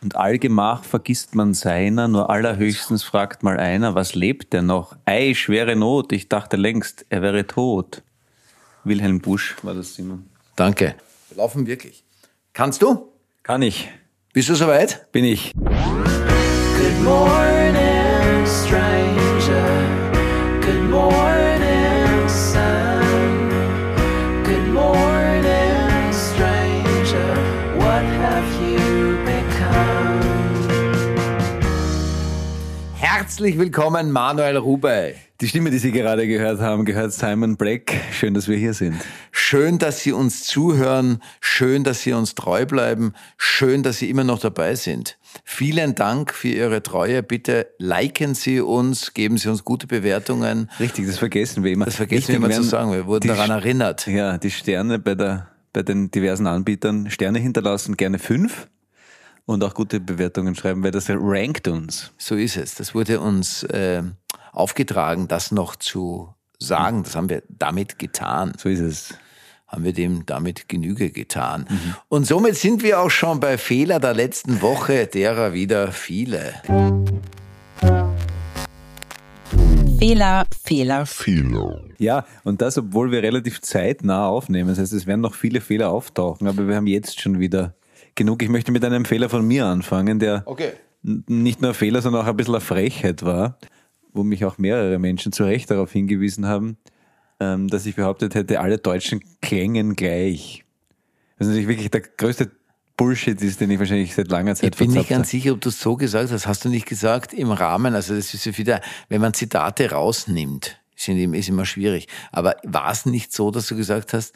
Und allgemach vergisst man seiner, nur allerhöchstens fragt mal einer, was lebt er noch? Ei, schwere Not, ich dachte längst, er wäre tot. Wilhelm Busch war das, Simon. Danke. Wir laufen wirklich. Kannst du? Kann ich. Bist du soweit? Bin ich. Good morning, Herzlich willkommen, Manuel Rubey. Die Stimme, die Sie gerade gehört haben, gehört Simon Black. Schön, dass wir hier sind. Schön, dass Sie uns zuhören. Schön, dass Sie uns treu bleiben. Schön, dass Sie immer noch dabei sind. Vielen Dank für Ihre Treue. Bitte liken Sie uns, geben Sie uns gute Bewertungen. Richtig, das vergessen wir immer. Das vergessen Wichtig wir immer zu sagen. Wir wurden daran erinnert. Ja, die Sterne bei, der, bei den diversen Anbietern Sterne hinterlassen, gerne fünf. Und auch gute Bewertungen schreiben, weil das rankt uns. So ist es. Das wurde uns äh, aufgetragen, das noch zu sagen. Das haben wir damit getan. So ist es. haben wir dem damit Genüge getan. Und somit sind wir auch schon bei Fehler der letzten Woche, derer wieder viele. Fehler, Fehler, Ja, und das, obwohl wir relativ zeitnah aufnehmen. Das heißt, es werden noch viele Fehler auftauchen, aber wir haben jetzt schon wieder genug. Ich möchte mit einem Fehler von mir anfangen, der Okay. nicht nur ein Fehler, sondern auch ein bisschen eine Frechheit war, wo mich auch mehrere Menschen zu Recht darauf hingewiesen haben, ähm, dass ich behauptet hätte, alle Deutschen klängen gleich. Was natürlich wirklich der größte Bullshit ist, den ich wahrscheinlich seit langer Zeit Ich bin nicht ganz sicher, ob du es so gesagt hast. Hast du nicht gesagt im Rahmen, also das ist ja wieder, wenn man Zitate rausnimmt, ist immer schwierig. Aber war es nicht so, dass du gesagt hast,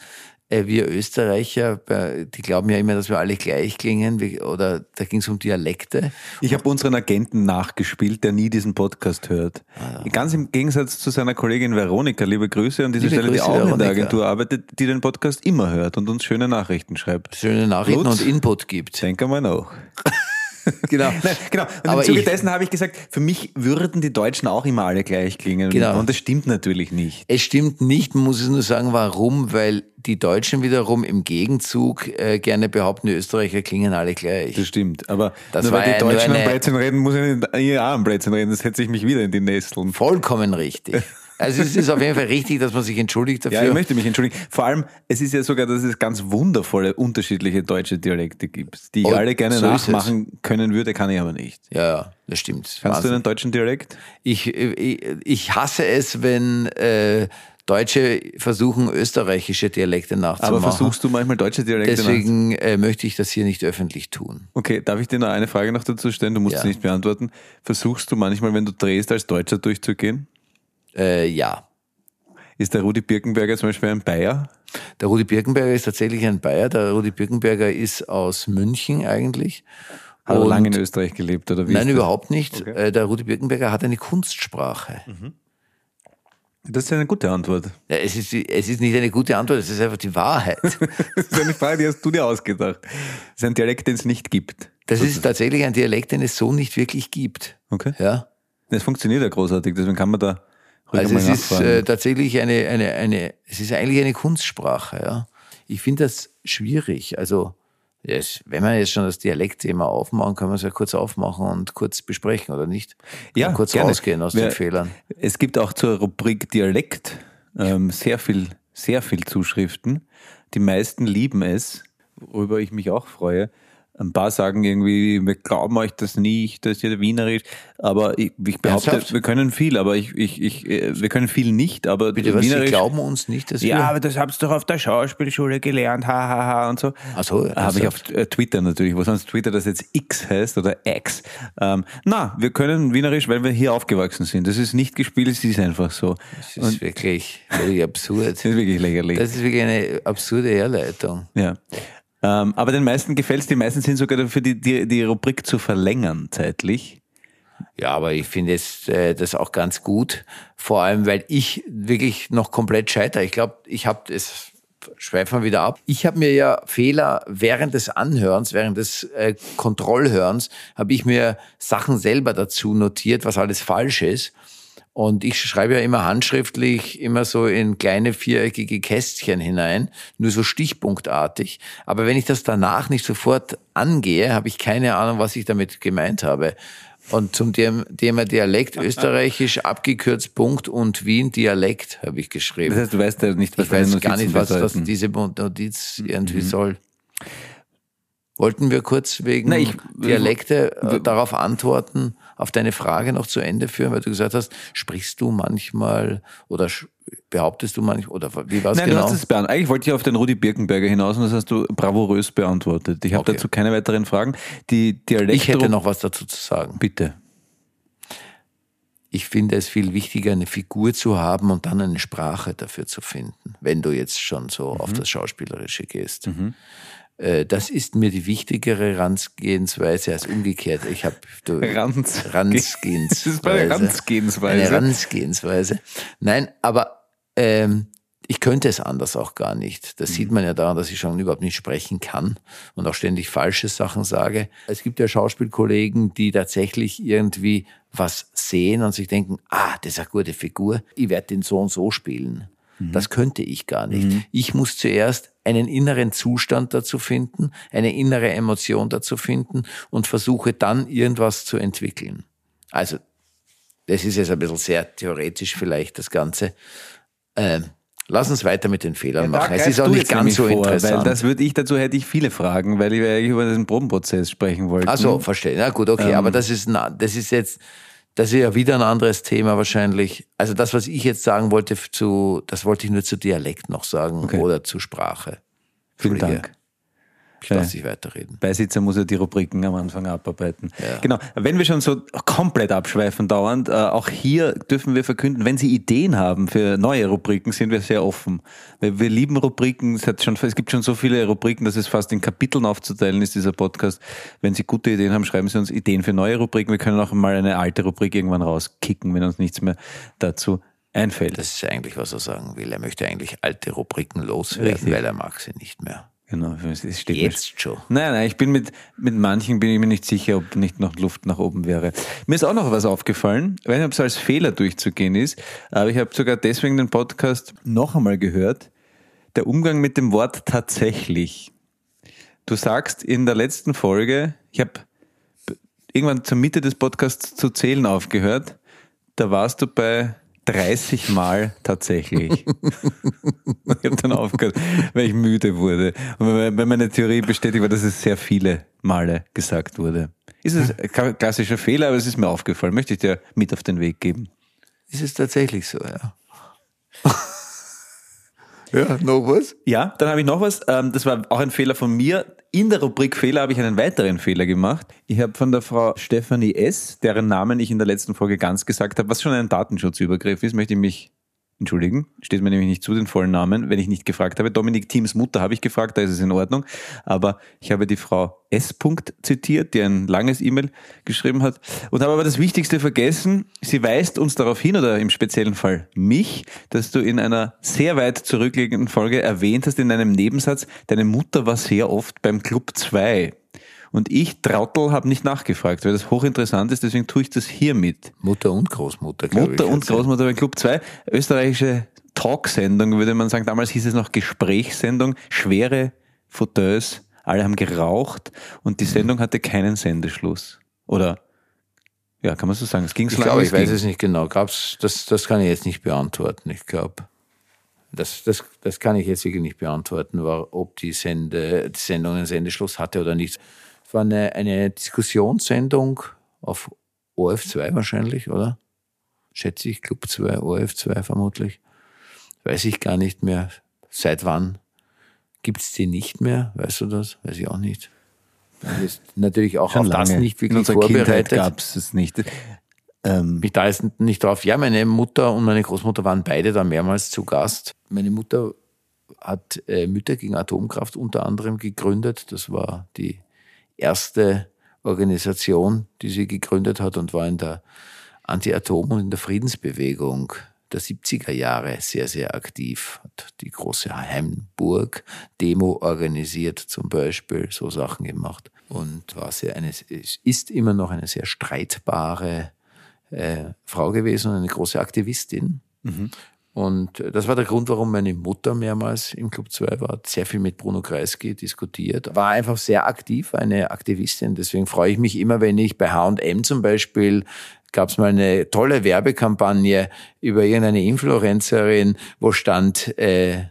wir Österreicher, äh, die glauben ja immer, dass wir alle gleich klingen, oder da ging es um Dialekte. Ich habe unseren Agenten nachgespielt, der nie diesen Podcast hört. Ah, Ganz im Gegensatz zu seiner Kollegin Veronika, liebe Grüße an dieser Liebe Stelle, die Grüße, auch in der Veronika. Agentur arbeitet, die den Podcast immer hört und uns schöne Nachrichten schreibt. Schöne Nachrichten Lutz, und Input gibt. Denke mal nach. Genau. Nein, genau. Und Aber im Zuge ich- dessen habe ich gesagt, für mich würden die Deutschen auch immer alle gleich klingen. Genau. Und das stimmt natürlich nicht. Es stimmt nicht, man muss es nur sagen, warum, weil die Deutschen wiederum im Gegenzug äh, gerne behaupten, die Österreicher klingen alle gleich. Das stimmt. Aber Das nur war weil die Deutschen am Blödsinn reden, muss ich nicht auch am Blödsinn reden. Das setze ich mich wieder in die Nesseln. Vollkommen richtig. Also es ist auf jeden Fall richtig, dass man sich entschuldigt dafür. Ja, ich möchte mich entschuldigen. Vor allem, es ist ja sogar, dass es ganz wundervolle, unterschiedliche deutsche Dialekte gibt, die ich Oh, alle gerne so nachmachen können würde, kann ich aber nicht. ja, ja, das stimmt. Kannst du Wahnsinn. einen deutschen Dialekt? ich, ich, ich hasse es, wenn äh, Deutsche versuchen, österreichische Dialekte nachzumachen. Aber versuchst du manchmal deutsche Dialekte? Deswegen äh, möchte ich das hier nicht öffentlich tun. Okay, darf ich dir noch eine Frage noch dazu stellen? Du musst Ja. sie nicht beantworten. Versuchst du manchmal, wenn du drehst, als Deutscher durchzugehen? Äh, ja. Ist der Rudi Birkenberger zum Beispiel ein Bayer? Der Rudi Birkenberger ist tatsächlich ein Bayer. Der Rudi Birkenberger ist aus München eigentlich. Hat er lange in Österreich gelebt oder wie? Nein, überhaupt nicht. Äh, Der Rudi Birkenberger hat eine Kunstsprache. Das ist eine gute Antwort. Ja, es, ist, es ist nicht eine gute Antwort, es ist einfach die Wahrheit. Das ist eine Frage, die hast du dir ausgedacht. Das ist ein Dialekt, den es nicht gibt. Das ist tatsächlich ein Dialekt, den es so nicht wirklich gibt. Okay. Ja? Das funktioniert ja großartig, deswegen kann man da Also es ist äh, tatsächlich eine, eine, eine, es ist eigentlich eine Kunstsprache. Ja? Ich finde das schwierig. Also es, wenn wir jetzt schon das Dialektthema aufmachen, können wir es ja kurz aufmachen und kurz besprechen, oder nicht? ja, Und kurz gerne. rausgehen aus Wer- den Fehlern. Es gibt auch zur Rubrik Dialekt ähm, sehr viel, sehr viel Zuschriften. Die meisten lieben es, worüber ich mich auch freue. Ein paar sagen irgendwie, wir glauben euch das nicht, das ist ja wienerisch. Aber ich, ich behaupte, Ernsthaft? wir können viel, aber ich, ich, ich, äh, wir können viel nicht, aber Bitte, was, Sie wienerisch. glauben uns nicht, dass wir... ja, aber das hab's doch auf der Schauspielschule gelernt, hahaha ha, ha, und so. Ach so, Habe ich auf äh, Twitter natürlich, wo sonst Twitter das jetzt X heißt oder X. Ähm, na, wir können Wienerisch, weil wir hier aufgewachsen sind. Das ist nicht gespielt, es ist einfach so. das ist wirklich völlig absurd. Das ist wirklich lächerlich. Das ist wirklich eine absurde Herleitung. ja. Ähm, aber den meisten gefällt's. Die meisten sind sogar dafür, die, die, die Rubrik zu verlängern zeitlich. Ja, aber ich finde es äh, das auch ganz gut, vor allem weil ich wirklich noch komplett scheitere. Ich glaube, ich habe es schweifen wir wieder ab. Ich habe mir ja Fehler während des Anhörens, während des äh, Kontrollhörens, habe ich mir Sachen selber dazu notiert, was alles falsch ist. Und ich schreibe ja immer handschriftlich, immer so in kleine viereckige Kästchen hinein, nur so stichpunktartig. Aber wenn ich das danach nicht sofort angehe, habe ich keine Ahnung, was ich damit gemeint habe. Und zum Thema Dialekt österreichisch abgekürzt Punkt und Wien Dialekt habe ich geschrieben. Das heißt, du weißt ja nicht, was ich weiß gar nicht, was, was bedeuten. diese Notiz irgendwie soll. Wollten wir kurz wegen Na, ich- Dialekte äh, darauf antworten, auf deine Frage noch zu Ende führen, weil du gesagt hast, sprichst du manchmal oder behauptest du manchmal oder wie war es Nein, genau? du hast es beantwortet. Eigentlich wollte ich auf den Rudi Birkenberger hinaus und das hast du bravourös beantwortet. Ich habe Okay. dazu keine weiteren Fragen. Die Dialekt ich hätte noch was dazu zu sagen. Bitte. Ich finde es viel wichtiger, eine Figur zu haben und dann eine Sprache dafür zu finden, wenn du jetzt schon so Mhm. auf das Schauspielerische gehst. Äh, Das ist mir die wichtigere Ranzgehensweise als umgekehrt. Ich habe Ranz- Ranzgehensweise. Das ist bei Ranzgehensweise. Eine Ranzgehensweise. Nein, aber ähm, ich könnte es anders auch gar nicht. Das sieht man ja daran, dass ich schon überhaupt nicht sprechen kann und auch ständig falsche Sachen sage. Es gibt ja Schauspielkollegen, die tatsächlich irgendwie was sehen und sich denken, ah, das ist eine gute Figur, ich werde den so und so spielen. Das könnte ich gar nicht. Ich muss zuerst einen inneren Zustand dazu finden, eine innere Emotion dazu finden und versuche dann irgendwas zu entwickeln. Also das ist jetzt ein bisschen sehr theoretisch vielleicht das Ganze. Ähm, lass uns weiter mit den Fehlern machen. Es ist auch nicht ganz so vor, interessant. Weil das würde ich, dazu hätte ich viele Fragen, weil wir eigentlich über den Probenprozess sprechen wollten. Also verstehe. Na gut, okay, Ähm. aber das ist, na, das ist jetzt, das ist ja wieder ein anderes Thema wahrscheinlich. Also das, was ich jetzt sagen wollte zu, das wollte ich nur zu Dialekt noch sagen Okay. oder zu Sprache. Vielen. Dank. Ich lasse dich weiterreden. Beisitzer muss ja die Rubriken am Anfang abarbeiten. Ja. Genau. Wenn wir schon so komplett abschweifen dauernd, äh, auch hier dürfen wir verkünden, wenn Sie Ideen haben für neue Rubriken, sind wir sehr offen. Wir, wir lieben Rubriken. Es, hat schon, es gibt schon so viele Rubriken, dass es fast in Kapiteln aufzuteilen ist, dieser Podcast. Wenn Sie gute Ideen haben, schreiben Sie uns Ideen für neue Rubriken. Wir können auch mal eine alte Rubrik irgendwann rauskicken, wenn uns nichts mehr dazu einfällt. Das ist eigentlich, was er sagen will. Er möchte eigentlich alte Rubriken loswerden, Richtig. weil er mag sie nicht mehr. Genau, es steht mir- Jetzt schon. Nein, nein, ich bin mit, mit manchen bin ich mir nicht sicher, ob nicht noch Luft nach oben wäre. Mir ist auch noch was aufgefallen, ich weiß nicht, ob es als Fehler durchzugehen ist, aber ich habe sogar deswegen den Podcast noch einmal gehört. Der Umgang mit dem Wort tatsächlich. Du sagst in der letzten Folge, ich habe irgendwann zur Mitte des Podcasts zu zählen aufgehört, da warst du bei 30 Mal tatsächlich. ich habe dann aufgehört, weil ich müde wurde. Und weil meine Theorie bestätigt war, dass es sehr viele Male gesagt wurde. Ist es ein klassischer Fehler, aber es ist mir aufgefallen. Möchte ich dir mit auf den Weg geben. Ist es tatsächlich so, ja. Ja, noch was? Ja, dann habe ich noch was. Ähm, Das war auch ein Fehler von mir. In der Rubrik Fehler habe ich einen weiteren Fehler gemacht. Ich habe von der Frau Stephanie S., deren Namen ich in der letzten Folge ganz gesagt habe, was schon ein Datenschutzübergriff ist, möchte ich mich entschuldigen. Steht mir nämlich nicht zu den vollen Namen, wenn ich nicht gefragt habe. Dominik Thiems Mutter habe ich gefragt, da ist es in Ordnung. Aber ich habe die Frau S. zitiert, die ein langes E-Mail geschrieben hat und habe aber das Wichtigste vergessen. Sie weist uns darauf hin, oder im speziellen Fall mich, dass du in einer sehr weit zurückliegenden Folge erwähnt hast, in einem Nebensatz, deine Mutter war sehr oft beim Club 2. Und ich, Trautel, habe nicht nachgefragt, weil das hochinteressant ist, deswegen tue ich das hiermit. Mutter und Großmutter, glaube ich. Mutter und hat's ja. Großmutter beim Club 2, österreichische Talksendung, würde man sagen. Damals hieß es noch Gesprächssendung, schwere Fauteuils, alle haben geraucht und die Sendung hatte keinen Sendeschluss. Oder, ja, kann man so sagen. Es ging so Ich lange, glaube, ich weiß es nicht genau. Gab's, das, das kann ich jetzt nicht beantworten. Ich glaube, das, das, das kann ich jetzt wirklich nicht beantworten, war, ob die, Sende, die Sendung einen Sendeschluss hatte oder nicht. Es war eine, eine Diskussionssendung auf OF2 wahrscheinlich, oder? Schätze ich, Club 2, OF2 vermutlich. Weiß ich gar nicht mehr. Seit wann gibt's die nicht mehr? Weißt du das? Weiß ich auch nicht. Das ist natürlich auch Schon auf das lange. nicht In wirklich unserer Kindheit vorbereitet gab es es nicht. Ähm, mich da jetzt nicht drauf. Ja, meine Mutter und meine Großmutter waren beide da mehrmals zu Gast. Meine Mutter hat äh, Mütter gegen Atomkraft unter anderem gegründet. Das war die erste Organisation, die sie gegründet hat und war in der Anti-Atom- und in der Friedensbewegung der 70er Jahre sehr, sehr aktiv. Hat die große Heimburg-Demo organisiert zum Beispiel, so Sachen gemacht. Und war sehr eine, ist immer noch eine sehr streitbare äh, Frau gewesen und eine große Aktivistin. Und äh, das war der Grund, warum meine Mutter mehrmals im Club 2 war, sehr viel mit Bruno Kreisky diskutiert, war einfach sehr aktiv, eine Aktivistin. Deswegen freue ich mich immer, wenn ich bei H&M zum Beispiel gab es mal eine tolle Werbekampagne über irgendeine Influencerin, wo stand, äh,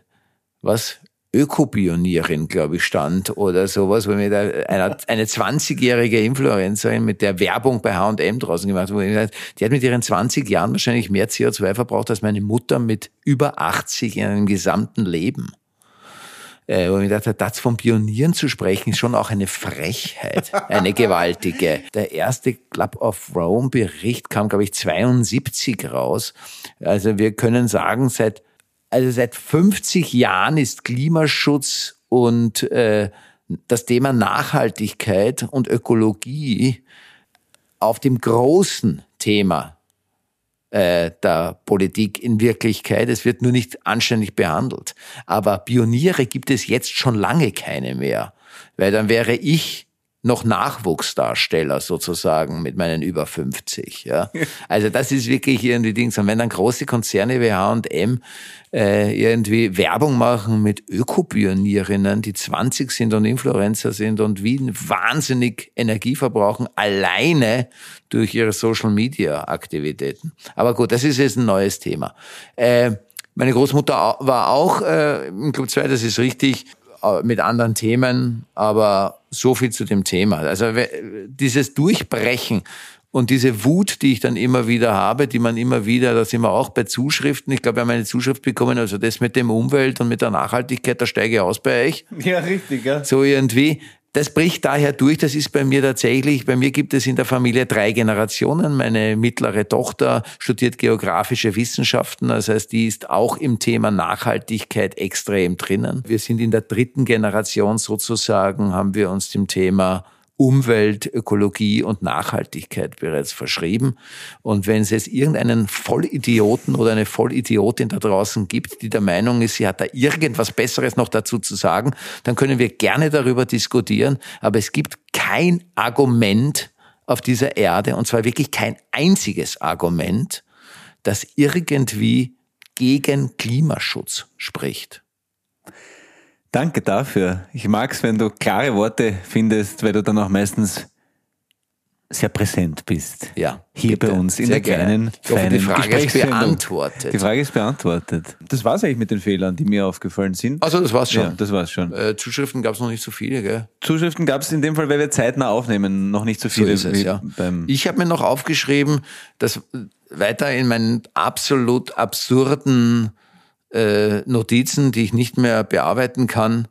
was? Ökopionierin, glaube ich, stand oder sowas, wo mir da eine, eine 20-jährige Influencerin mit der Werbung bei H&M draußen gemacht hat, die hat mit ihren 20 Jahren wahrscheinlich mehr CO2 verbraucht als meine Mutter mit über 80 in einem gesamten Leben. Äh, wo ich mir gedacht habe, das von Pionieren zu sprechen, ist schon auch eine Frechheit, eine gewaltige. Der erste Club of Rome Bericht kam, glaube ich, 72 raus. Also wir können sagen, seit also seit 50 Jahren ist Klimaschutz und äh, das Thema Nachhaltigkeit und Ökologie auf dem großen Thema äh, der Politik in Wirklichkeit. Es wird nur nicht anständig behandelt. Aber Pioniere gibt es jetzt schon lange keine mehr, weil dann wäre ich noch Nachwuchsdarsteller sozusagen mit meinen über 50. Ja. Also das ist wirklich irgendwie Dings. Und wenn dann große Konzerne wie H&M äh, irgendwie Werbung machen mit Ökopionierinnen, die 20 sind und Influencer sind und wie wahnsinnig Energie verbrauchen, alleine durch ihre Social-Media-Aktivitäten. Aber gut, das ist jetzt ein neues Thema. Äh, meine Großmutter war auch äh, im Club 2, das ist richtig, mit anderen Themen, aber so viel zu dem Thema. Also dieses Durchbrechen und diese Wut, die ich dann immer wieder habe, die man immer wieder, da sind wir auch bei Zuschriften, ich glaube, wir haben eine Zuschrift bekommen, also das mit dem Umwelt und mit der Nachhaltigkeit, da steige ich aus bei euch Ja, richtig, ja. so irgendwie. Das bricht daher durch. Das ist bei mir tatsächlich, bei mir gibt es in der Familie drei Generationen. Meine mittlere Tochter studiert geografische Wissenschaften. Das heißt, die ist auch im Thema Nachhaltigkeit extrem drinnen. Wir sind in der dritten Generation sozusagen, haben wir uns dem Thema Umwelt, Ökologie und Nachhaltigkeit bereits verschrieben. Und wenn es jetzt irgendeinen Vollidioten oder eine Vollidiotin da draußen gibt, die der Meinung ist, sie hat da irgendwas Besseres noch dazu zu sagen, dann können wir gerne darüber diskutieren. Aber es gibt kein Argument auf dieser Erde, und zwar wirklich kein einziges Argument, das irgendwie gegen Klimaschutz spricht. Danke dafür. Ich mag's, wenn du klare Worte findest, weil du dann auch meistens sehr präsent bist. Ja, Hier bitte. bei uns in Sehr der kleinen, gerne. Ich hoffe, die feinen Frage ist beantwortet. Die Frage ist beantwortet. Das war's eigentlich mit den Fehlern, die mir aufgefallen sind. Also das war's schon. Ja, das war's schon. Äh, Zuschriften gab es noch nicht so viele, gell? Zuschriften gab es in dem Fall, weil wir zeitnah aufnehmen, noch nicht so viele ist es, ja. beim Ich habe mir noch aufgeschrieben, dass weiter in meinen absolut absurden äh, Notizen, die ich nicht mehr bearbeiten kann,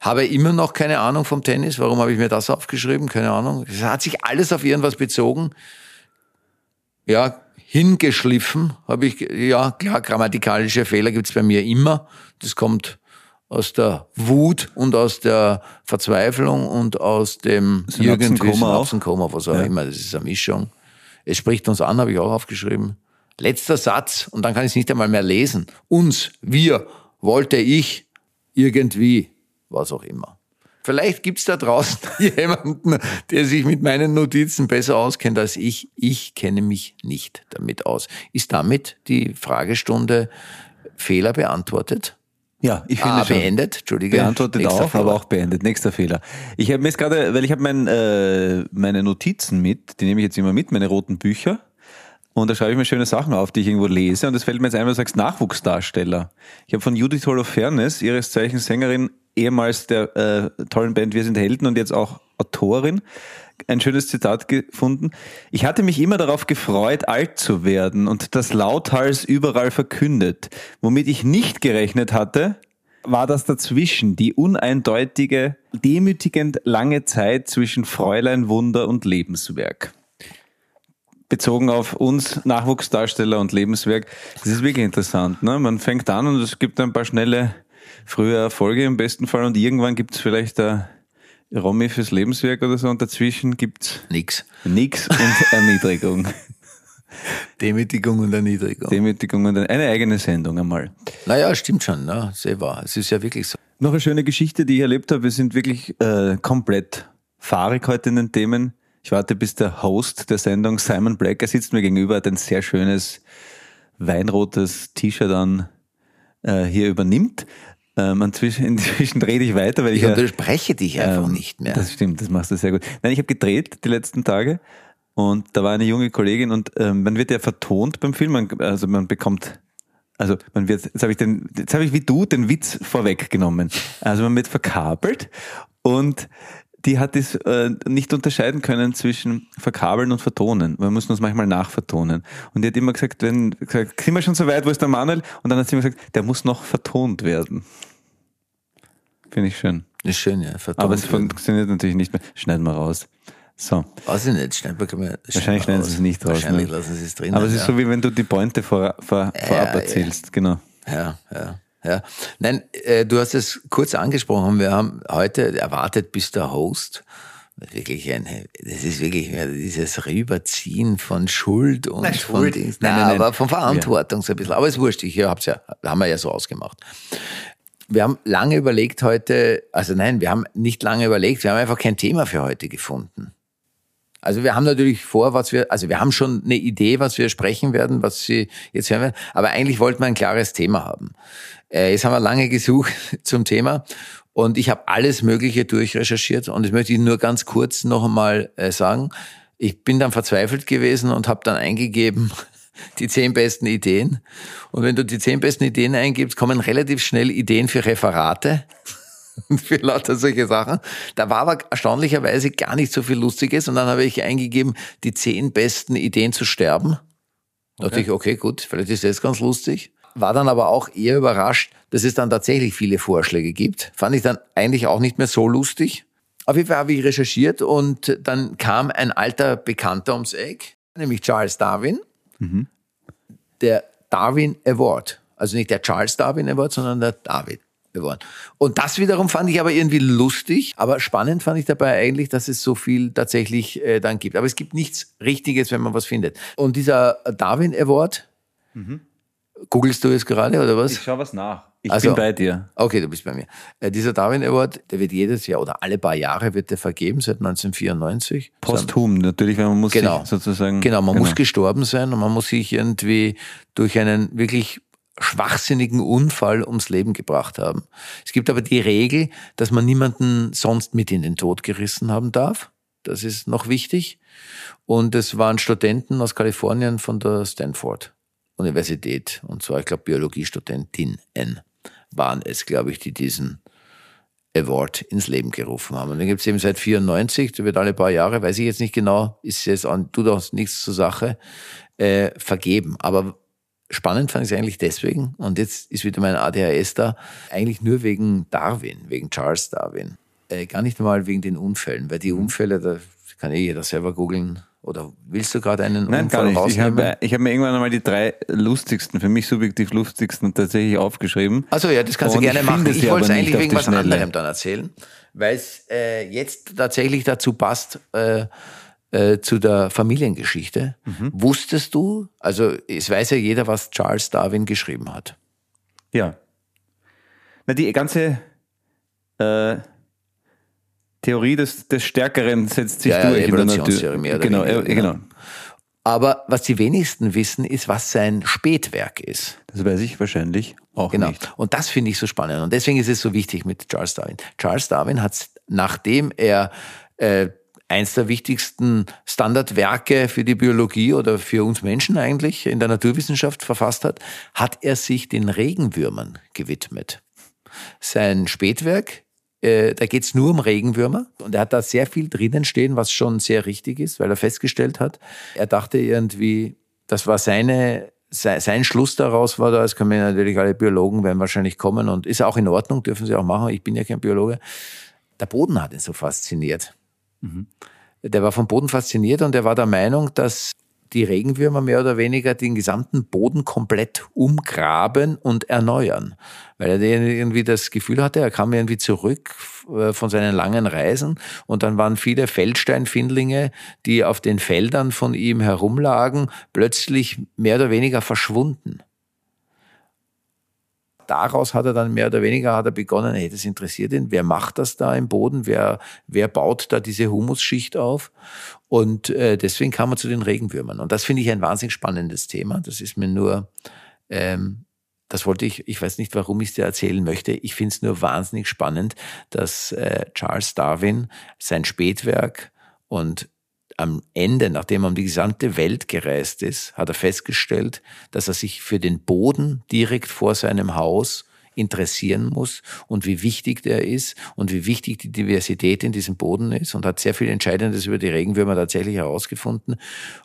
habe immer noch keine Ahnung vom Tennis. Warum habe ich mir das aufgeschrieben? Keine Ahnung. Es hat sich alles auf irgendwas bezogen. Ja, hingeschliffen habe ich, ja klar, grammatikalische Fehler gibt's bei mir immer. Das kommt aus der Wut und aus der Verzweiflung und aus dem auch? Synapsenkoma, was auch immer. Das ist eine Mischung. Es spricht uns an, habe ich auch aufgeschrieben. Letzter Satz und dann kann ich es nicht einmal mehr lesen. Uns, wir, wollte ich, irgendwie, was auch immer. Vielleicht gibt's da draußen jemanden, der sich mit meinen Notizen besser auskennt als ich. Ich kenne mich nicht damit aus. Ist damit die Fragestunde Fehler beantwortet? Ja, ich finde Ah, schon. beendet, Entschuldige. Beantwortet Nächster auch, aber Fehler. auch beendet. Nächster Fehler. Ich habe mir jetzt gerade, weil ich habe mein, äh, meine Notizen mit, die nehme ich jetzt immer mit, meine roten Bücher. Und da schreibe ich mir schöne Sachen auf, die ich irgendwo lese. Und das fällt mir jetzt ein, wenn du sagst Nachwuchsdarsteller. Ich habe von Judith Holofernes, ihres Zeichens Sängerin, ehemals der äh, tollen Band Wir sind Helden und jetzt auch Autorin, ein schönes Zitat gefunden. Ich hatte mich immer darauf gefreut, alt zu werden und das lauthals überall verkündet. Womit ich nicht gerechnet hatte, war das dazwischen, die uneindeutige, demütigend lange Zeit zwischen Fräulein Wunder und Lebenswerk. Bezogen auf uns Nachwuchsdarsteller und Lebenswerk, das ist wirklich interessant. Ne? Man fängt an und es gibt ein paar schnelle, frühe Erfolge im besten Fall und irgendwann gibt es vielleicht ein Romy fürs Lebenswerk oder so und dazwischen gibt's Nix. nix und Erniedrigung. Demütigung und Erniedrigung. Demütigung und eine eigene Sendung einmal. naja, stimmt schon, ne? sehr wahr. Es ist ja wirklich so. Noch eine schöne Geschichte, die ich erlebt habe. Wir sind wirklich äh, komplett fahrig heute in den Themen. Ich warte, bis der Host der Sendung, Simon Black, er sitzt mir gegenüber, hat ein sehr schönes weinrotes T-Shirt an, äh, hier übernimmt. Ähm, inzwischen, inzwischen rede ich weiter, weil ich, Ich ja, unterspreche dich einfach ähm, nicht mehr. Das stimmt, das machst du sehr gut. Nein, ich habe gedreht die letzten Tage und da war eine junge Kollegin und ähm, man wird ja vertont beim Film, man, also man bekommt, also man wird, jetzt habe ich den, jetzt habe ich wie du den Witz vorweggenommen. Also man wird verkabelt und die hat es äh, nicht unterscheiden können zwischen verkabeln und vertonen. Wir mussten uns manchmal nachvertonen. Und die hat immer gesagt, wenn, gesagt, sind wir schon so weit, wo ist der Manuel? Und dann hat sie immer gesagt, der muss noch vertont werden. Finde ich schön. Ist schön, ja. Verdammt. Aber es funktioniert natürlich nicht mehr. Schneiden wir raus. So. Weiß ich nicht, schneiden wir, man, Wahrscheinlich schneiden sie es nicht raus. Wahrscheinlich ne? lassen sie es drin. Aber es ist ja. so, wie wenn du die Pointe vor, vor, vorab ja. erzählst. Genau. Ja, ja, ja. Nein, äh, du hast es kurz angesprochen. Wir haben heute erwartet, bis der Host wirklich ein, das ist wirklich dieses Rüberziehen von Schuld und Nein, von Schuld. Dings. Nein, Nein, nein, aber von Verantwortung so ein bisschen. Aber es ist wurscht, ich hab's ja, haben wir ja so ausgemacht. Wir haben lange überlegt heute, also nein, wir haben nicht lange überlegt, wir haben einfach kein Thema für heute gefunden. Also wir haben natürlich vor, was wir, also wir haben schon eine Idee, was wir sprechen werden, was Sie jetzt hören werden, aber eigentlich wollten wir ein klares Thema haben. Äh, jetzt haben wir lange gesucht zum Thema und ich habe alles Mögliche durchrecherchiert und das möchte ich nur ganz kurz noch einmal äh, sagen. Ich bin dann verzweifelt gewesen und habe dann eingegeben, die zehn besten Ideen. Und wenn du die zehn besten Ideen eingibst, kommen relativ schnell Ideen für Referate und für lauter solche Sachen. Da war aber erstaunlicherweise gar nicht so viel Lustiges und dann habe ich eingegeben, die zehn besten Ideen zu sterben. Da dachte ich, okay, gut, vielleicht ist das ganz lustig. War dann aber auch eher überrascht, dass es dann tatsächlich viele Vorschläge gibt. Fand ich dann eigentlich auch nicht mehr so lustig. Auf jeden Fall habe ich recherchiert und dann kam ein alter Bekannter ums Eck, nämlich Charles Darwin der Darwin Award. Also nicht der Charles Darwin Award, sondern der Darwin Award. Und das wiederum fand ich aber irgendwie lustig. Aber spannend fand ich dabei eigentlich, dass es so viel tatsächlich äh, dann gibt. Aber es gibt nichts Richtiges, wenn man was findet. Und dieser Darwin Award, googelst du jetzt gerade oder was? Ich schaue was nach. Ich Also- bin bei dir. Okay, du bist bei mir. Äh, dieser Darwin Award, der wird jedes Jahr oder alle paar Jahre wird der vergeben, seit 1994. Posthum, natürlich, weil man muss Genau. sozusagen. Genau, man muss gestorben sein und man muss sich irgendwie durch einen wirklich schwachsinnigen Unfall ums Leben gebracht haben. Es gibt aber die Regel, dass man niemanden sonst mit in den Tod gerissen haben darf. Das ist noch wichtig. Und es waren Studenten aus Kalifornien von der Stanford Universität. Und zwar, ich glaube, Biologiestudentinnen waren es, glaube ich, die diesen Award ins Leben gerufen haben. Und den gibt es eben seit 94, der wird alle paar Jahre, weiß ich jetzt nicht genau, ist jetzt an, tut auch nichts zur Sache, äh, vergeben. Aber spannend fand ich es eigentlich deswegen, und jetzt ist wieder mein ADHS da, eigentlich nur wegen Darwin, wegen Charles Darwin. Äh, gar nicht mal wegen den Unfällen, weil die Unfälle, da kann eh jeder selber googeln. Oder willst du gerade einen Nein, Unfall gar nicht. Ich habe ich mir irgendwann einmal die drei lustigsten, für mich subjektiv lustigsten tatsächlich aufgeschrieben. Also ja, das kannst du Und gerne ich machen. Ich wollte es eigentlich wegen was Schnelle. anderem dann erzählen, weil es äh, jetzt tatsächlich dazu passt, äh, äh, zu der Familiengeschichte. Mhm. Wusstest du, also es weiß ja jeder, was Charles Darwin geschrieben hat. Ja. Na, die ganze äh, Theorie des, des Stärkeren setzt sich Ja, ja, durch. der Evolutionstheorie mehr oder genau, weniger, äh, genau. Aber was die wenigsten wissen, ist, was sein Spätwerk ist. Das weiß ich wahrscheinlich auch Genau. nicht. Und das finde ich so spannend. Und deswegen ist es so wichtig mit Charles Darwin. Charles Darwin hat, nachdem er äh, eins der wichtigsten Standardwerke für die Biologie oder für uns Menschen eigentlich in der Naturwissenschaft verfasst hat, hat er sich den Regenwürmern gewidmet. Sein Spätwerk, äh, da geht's nur um Regenwürmer und er hat da sehr viel drinnen stehen, was schon sehr richtig ist, weil er festgestellt hat, er dachte irgendwie, das war seine sein, Schluss daraus war da, es können natürlich alle Biologen werden wahrscheinlich kommen und ist auch in Ordnung, dürfen sie auch machen, ich bin ja kein Biologe. Der Boden hat ihn so fasziniert. Der war vom Boden fasziniert und er war der Meinung, dass die Regenwürmer mehr oder weniger den gesamten Boden komplett umgraben und erneuern. Weil er irgendwie das Gefühl hatte, er kam irgendwie zurück äh, von seinen langen Reisen und dann waren viele Feldsteinfindlinge, die auf den Feldern von ihm herumlagen, plötzlich mehr oder weniger verschwunden. Daraus hat er dann mehr oder weniger hat er begonnen, hey, das interessiert ihn, wer macht das da im Boden, wer, wer baut da diese Humusschicht auf? Und äh, deswegen kam er zu den Regenwürmern. Und das finde ich ein wahnsinnig spannendes Thema. Das ist mir nur, ähm, das wollte ich, ich weiß nicht, warum ich es dir erzählen möchte. Ich finde es nur wahnsinnig spannend, dass äh, Charles Darwin sein Spätwerk und am Ende, nachdem er um die gesamte Welt gereist ist, hat er festgestellt, dass er sich für den Boden direkt vor seinem Haus interessieren muss und wie wichtig der ist und wie wichtig die Diversität in diesem Boden ist und hat sehr viel Entscheidendes über die Regenwürmer tatsächlich herausgefunden.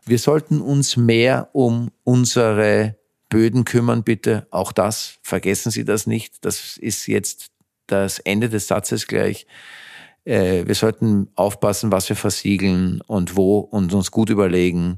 Wir sollten uns mehr um unsere Böden kümmern, bitte. Auch das, vergessen Sie das nicht. Das ist jetzt das Ende des Satzes gleich. Äh, wir sollten aufpassen, was wir versiegeln und wo und uns gut überlegen,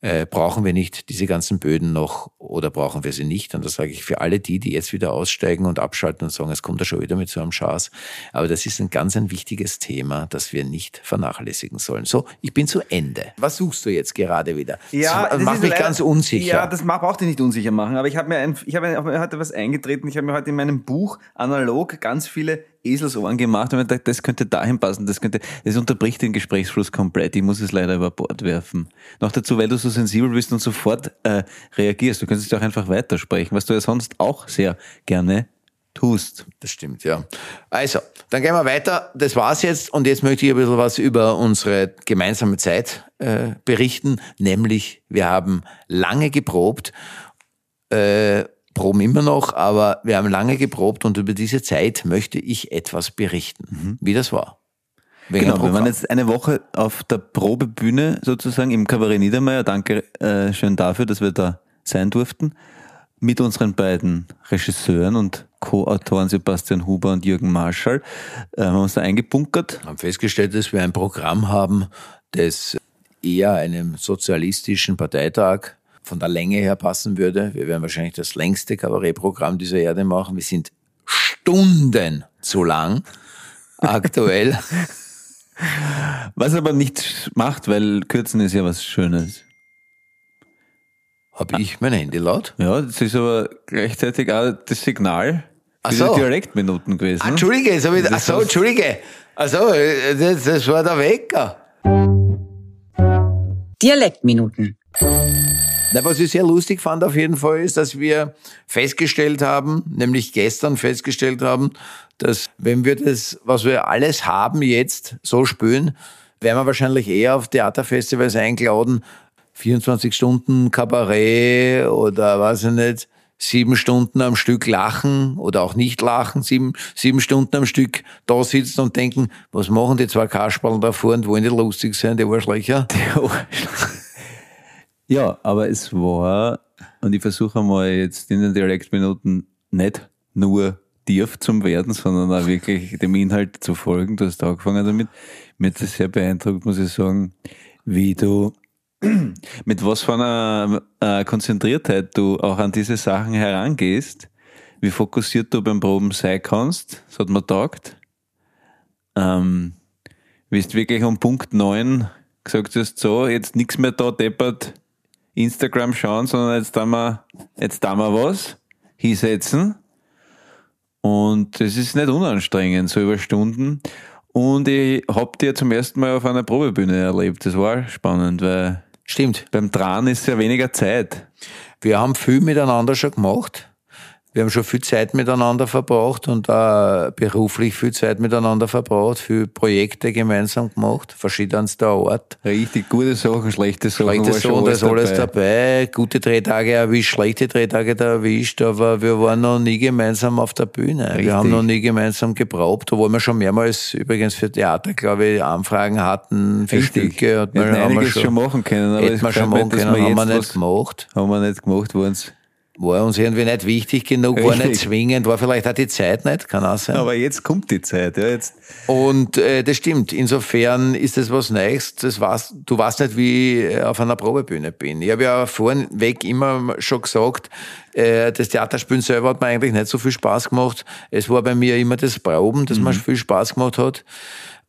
äh, brauchen wir nicht diese ganzen Böden noch oder brauchen wir sie nicht? Und das sage ich für alle die, die jetzt wieder aussteigen und abschalten und sagen, es kommt da schon wieder mit so einem Schaß. Aber das ist ein ganz ein wichtiges Thema, das wir nicht vernachlässigen sollen. So, ich bin zu Ende. Was suchst du jetzt gerade wieder? Ja, das das macht mich leider- ganz unsicher. Ja, das braucht dich nicht unsicher machen. Aber ich habe mir, ein, ich habe mir heute was eingetreten. Ich habe mir heute in meinem Buch analog ganz viele Eselsohren gemacht und mir gedacht, das könnte dahin passen, das könnte, das unterbricht den Gesprächsfluss komplett. Ich muss es leider über Bord werfen. Noch dazu, weil du so sensibel bist und sofort äh, reagierst. Du könntest auch einfach weitersprechen, was du ja sonst auch sehr gerne tust. Das stimmt, ja. Also, dann gehen wir weiter. Das war's jetzt. Und jetzt möchte ich ein bisschen was über unsere gemeinsame Zeit äh, berichten. Nämlich, wir haben lange geprobt, äh, proben immer noch, aber wir haben lange geprobt und über diese Zeit möchte ich etwas berichten, wie das war. Wegen Genau, wir waren jetzt eine Woche auf der Probebühne sozusagen im Kabarett Niedermeyer. Danke äh, schön dafür, dass wir da sein durften. Mit unseren beiden Regisseuren und Co-Autoren Sebastian Huber und Jürgen Marschall äh, haben wir uns da eingebunkert. haben festgestellt, dass wir ein Programm haben, das eher einem sozialistischen Parteitag von der Länge her passen würde. Wir werden wahrscheinlich das längste Kabarettprogramm dieser Erde machen. Wir sind Stunden zu lang aktuell. Was aber nichts macht, weil Kürzen ist ja was Schönes. Habe ich mein Handy laut? Ja, das ist aber gleichzeitig auch das Signal Ach für so. Dialektminuten gewesen. Ah, Entschuldige, jetzt ich, ach so, Entschuldige. Ach so, das, das war der Wecker. Dialektminuten. Na, was ich sehr lustig fand auf jeden Fall ist, dass wir festgestellt haben, nämlich gestern festgestellt haben, dass wenn wir das, was wir alles haben jetzt so spüren, werden wir wahrscheinlich eher auf Theaterfestivals eingeladen, 24 Stunden Kabarett oder weiß ich nicht, sieben Stunden am Stück lachen oder auch nicht lachen, sieben, sieben Stunden am Stück da sitzen und denken, was machen die zwei Kasperlen da vorne, wollen die lustig sein, die Arschlöcher? Ja, aber es war, und ich versuche mal jetzt in den Direktminuten nicht nur tief zum werden, sondern auch wirklich dem Inhalt zu folgen. Du hast angefangen damit. Mir hat das sehr beeindruckt, muss ich sagen, wie du, mit was für einer äh, Konzentriertheit du auch an diese Sachen herangehst, wie fokussiert du beim Proben sein kannst. Das hat mir taugt. Ähm, wie du wirklich um Punkt 9 gesagt hast, so, jetzt nichts mehr da deppert Instagram schauen, sondern jetzt da mal, jetzt da mal was hinsetzen. Und das ist nicht unanstrengend, so über Stunden. Und ich hab die zum ersten Mal auf einer Probebühne erlebt. Das war spannend, weil Stimmt. beim Dran ist ja weniger Zeit. Wir haben viel miteinander schon gemacht. Wir haben schon viel Zeit miteinander verbracht und auch beruflich viel Zeit miteinander verbracht, viel Projekte gemeinsam gemacht, verschiedenster Art. Richtig gute Sachen, schlechte Sachen. Schlechte Sachen, da ist alles dabei. Gute Drehtage erwischt, schlechte Drehtage da erwischt, aber wir waren noch nie gemeinsam auf der Bühne. Richtig. Wir haben noch nie gemeinsam geprobt, obwohl wir schon mehrmals übrigens für Theater, glaube ich, Anfragen hatten für Richtig. Stücke. Hat haben wir schon machen können, aber es wir schon kann machen können, haben wir nicht gemacht. Haben wir nicht gemacht, waren's. War uns irgendwie nicht wichtig genug, war Richtig. nicht zwingend, war vielleicht auch die Zeit nicht, kann auch sein. Aber jetzt kommt die Zeit, ja, jetzt. Und äh, das stimmt. Insofern ist das was Neues. Das war's, du weißt nicht, wie ich auf einer Probebühne bin. Ich habe ja vornweg immer schon gesagt, äh, das Theaterspielen selber hat mir eigentlich nicht so viel Spaß gemacht. Es war bei mir immer das Proben, das mir viel Spaß gemacht hat.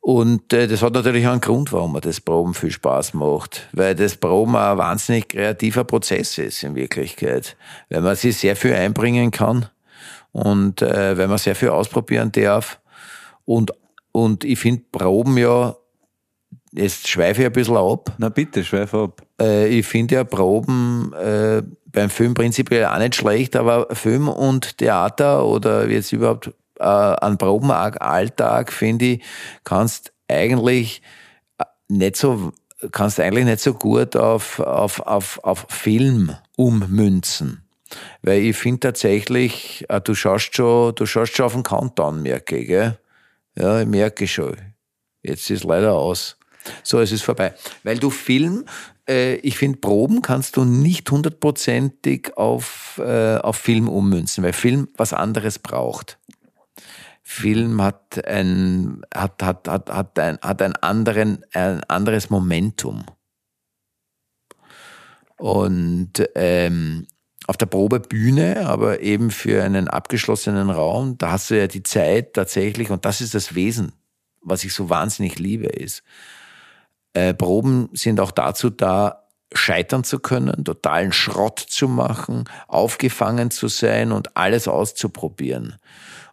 Und äh, das hat natürlich auch einen Grund, warum mir das Proben viel Spaß macht. Weil das Proben ein wahnsinnig kreativer Prozess ist in Wirklichkeit. Weil man sich sehr viel einbringen kann und äh, weil man sehr viel ausprobieren darf. Und, und ich finde Proben ja, jetzt schweife ich ein bisschen ab, Na bitte, schweif ab. äh, ich finde ja Proben äh, beim Film prinzipiell auch nicht schlecht, aber Film und Theater oder jetzt überhaupt äh, an Probenalltag, finde ich, kannst eigentlich äh, nicht so, kannst eigentlich nicht so gut auf, auf, auf, auf Film ummünzen. Weil ich finde tatsächlich, äh, du schaust schon, du schaust schon auf den Countdown, merke ich, gell? Ja, ich merke schon. Jetzt ist leider aus. So, es ist vorbei. Weil du Film, äh, ich finde, Proben kannst du nicht hundertprozentig auf, äh, auf Film ummünzen, weil Film was anderes braucht. Film hat ein, hat, hat, hat, hat ein, hat ein, anderen, ein anderes Momentum. Und ähm, auf der Probebühne, aber eben für einen abgeschlossenen Raum, da hast du ja die Zeit tatsächlich, und das ist das Wesen, was ich so wahnsinnig liebe, ist, äh, Proben sind auch dazu da, scheitern zu können, totalen Schrott zu machen, aufgefangen zu sein und alles auszuprobieren.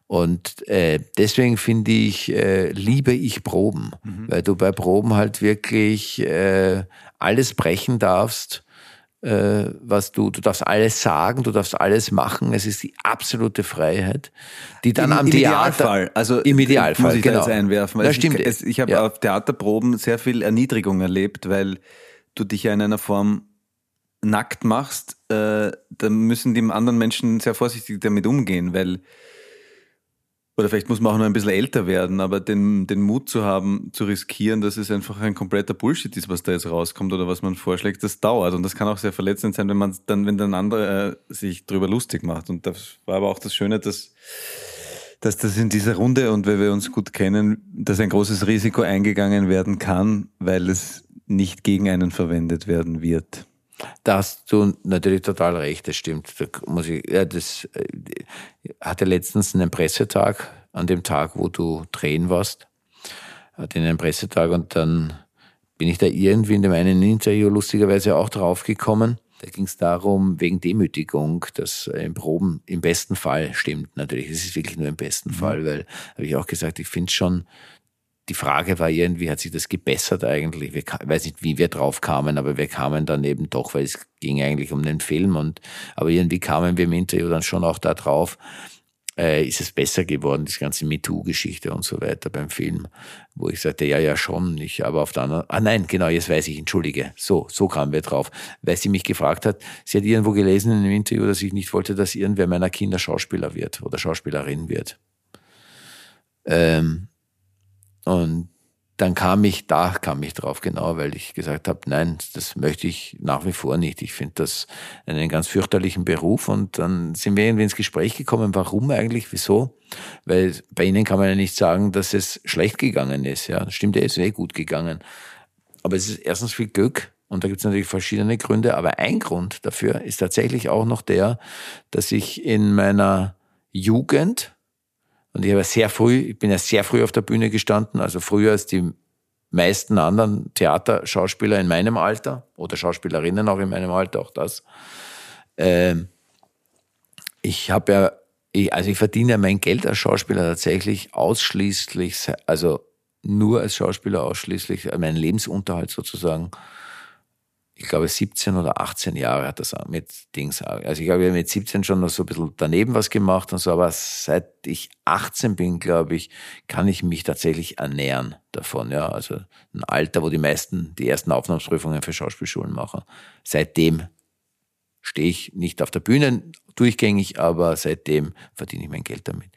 Und äh, deswegen finde ich, äh, liebe ich Proben, weil du bei Proben halt wirklich äh, alles brechen darfst, äh, was du, du darfst alles sagen, du darfst alles machen. Es ist die absolute Freiheit, die dann Im, am im Theater, Idealfall, also im Idealfall, muss ich genau. da jetzt einwerfen. weil Ja, es- stimmt. Es, ich habe Ja. auf Theaterproben sehr viel Erniedrigung erlebt, weil du dich ja in einer Form nackt machst. Äh, da müssen die anderen Menschen sehr vorsichtig damit umgehen, weil oder vielleicht muss man auch noch ein bisschen älter werden, aber den, den Mut zu haben, zu riskieren, dass es einfach ein kompletter Bullshit ist, was da jetzt rauskommt oder was man vorschlägt, das dauert. Und das kann auch sehr verletzend sein, wenn man dann, wenn dann andere äh, sich drüber lustig macht. Und das war aber auch das Schöne, dass dass das in dieser Runde und weil wir uns gut kennen, dass ein großes Risiko eingegangen werden kann, weil es nicht gegen einen verwendet werden wird. Da hast du natürlich total recht, das stimmt. Da muss ich, ja, das äh, ich hatte letztens einen Pressetag an dem Tag, wo du drehen warst. Hatte einen Pressetag und dann bin ich da irgendwie in dem einen Interview lustigerweise auch drauf gekommen. Da ging es darum, wegen Demütigung, dass im Proben im besten Fall stimmt natürlich. Es ist wirklich nur im besten Fall, weil, habe ich auch gesagt, ich finde schon, die Frage war irgendwie, hat sich das gebessert eigentlich? Ich weiß nicht, wie wir drauf kamen, aber wir kamen dann eben doch, weil es ging eigentlich um den Film und, aber irgendwie kamen wir im Interview dann schon auch da drauf, äh, ist es besser geworden, die ganze MeToo-Geschichte und so weiter beim Film, wo ich sagte, ja, ja, schon, ich, aber auf der anderen, ah nein, genau, jetzt weiß ich, entschuldige, so, so kamen wir drauf, weil sie mich gefragt hat, sie hat irgendwo gelesen in einem Interview, dass ich nicht wollte, dass irgendwer meiner Kinder Schauspieler wird oder Schauspielerin wird. Ähm, und dann kam ich, da kam ich drauf genau, weil ich gesagt habe, nein, das möchte ich nach wie vor nicht. Ich finde das einen ganz fürchterlichen Beruf. Und dann sind wir irgendwie ins Gespräch gekommen, warum eigentlich, wieso? Weil bei Ihnen kann man ja nicht sagen, dass es schlecht gegangen ist. Ja, stimmt, ja, ist eh gut gegangen. Aber es ist erstens viel Glück und da gibt es natürlich verschiedene Gründe. Aber ein Grund dafür ist tatsächlich auch noch der, dass ich in meiner Jugend und ich habe sehr früh, ich bin ja sehr früh auf der Bühne gestanden, also früher als die meisten anderen Theaterschauspieler in meinem Alter oder Schauspielerinnen auch in meinem Alter, auch das. Ähm, ich habe ja, ich, also ich verdiene ja mein Geld als Schauspieler tatsächlich ausschließlich, also nur als Schauspieler ausschließlich, äh, meinen Lebensunterhalt sozusagen. Ich glaube 17 oder 18 Jahre hat das mit Dings. Also ich habe ja mit 17 schon noch so ein bisschen daneben was gemacht und so, aber seit ich 18 bin, glaube ich, kann ich mich tatsächlich ernähren davon. Ja, also ein Alter, wo die meisten die ersten Aufnahmsprüfungen für Schauspielschulen machen. Seitdem stehe ich nicht auf der Bühne durchgängig, aber seitdem verdiene ich mein Geld damit.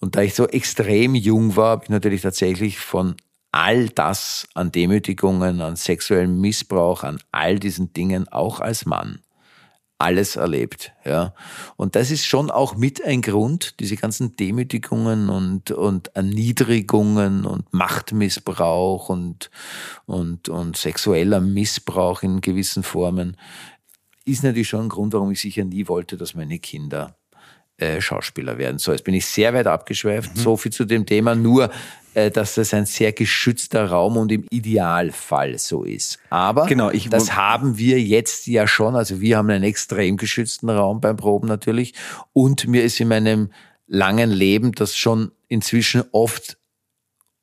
Und da ich so extrem jung war, habe ich natürlich tatsächlich von all das an Demütigungen, an sexuellem Missbrauch, an all diesen Dingen auch als Mann alles erlebt, ja. Und das ist schon auch mit ein Grund, diese ganzen Demütigungen und, und Erniedrigungen und Machtmissbrauch und, und, und sexueller Missbrauch in gewissen Formen, ist natürlich schon ein Grund, warum ich sicher nie wollte, dass meine Kinder äh, Schauspieler werden. So, jetzt bin ich sehr weit abgeschweift. Mhm. So viel zu dem Thema. Nur, dass das ein sehr geschützter Raum und im Idealfall so ist. Aber Genau, ich- das haben wir jetzt ja schon. Also wir haben einen extrem geschützten Raum beim Proben natürlich. Und mir ist in meinem langen Leben das schon inzwischen oft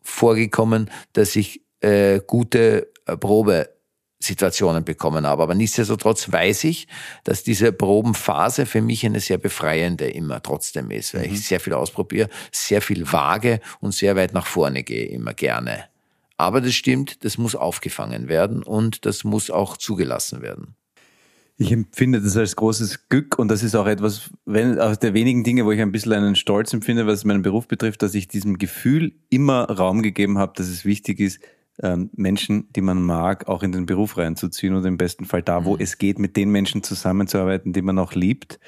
vorgekommen, dass ich äh, gute äh, Probesituationen bekommen habe. Aber nichtsdestotrotz weiß ich, dass diese Probenphase für mich eine sehr befreiende immer trotzdem ist, weil ich sehr viel ausprobiere, sehr viel wage und sehr weit nach vorne gehe, immer gerne. Aber das stimmt, das muss aufgefangen werden und das muss auch zugelassen werden. Ich empfinde das als großes Glück und das ist auch etwas, wenn, aus der wenigen Dinge, wo ich ein bisschen einen Stolz empfinde, was meinen Beruf betrifft, dass ich diesem Gefühl immer Raum gegeben habe, dass es wichtig ist, ähm, Menschen, die man mag, auch in den Beruf reinzuziehen und im besten Fall da, wo es geht, mit den Menschen zusammenzuarbeiten, die man auch liebt,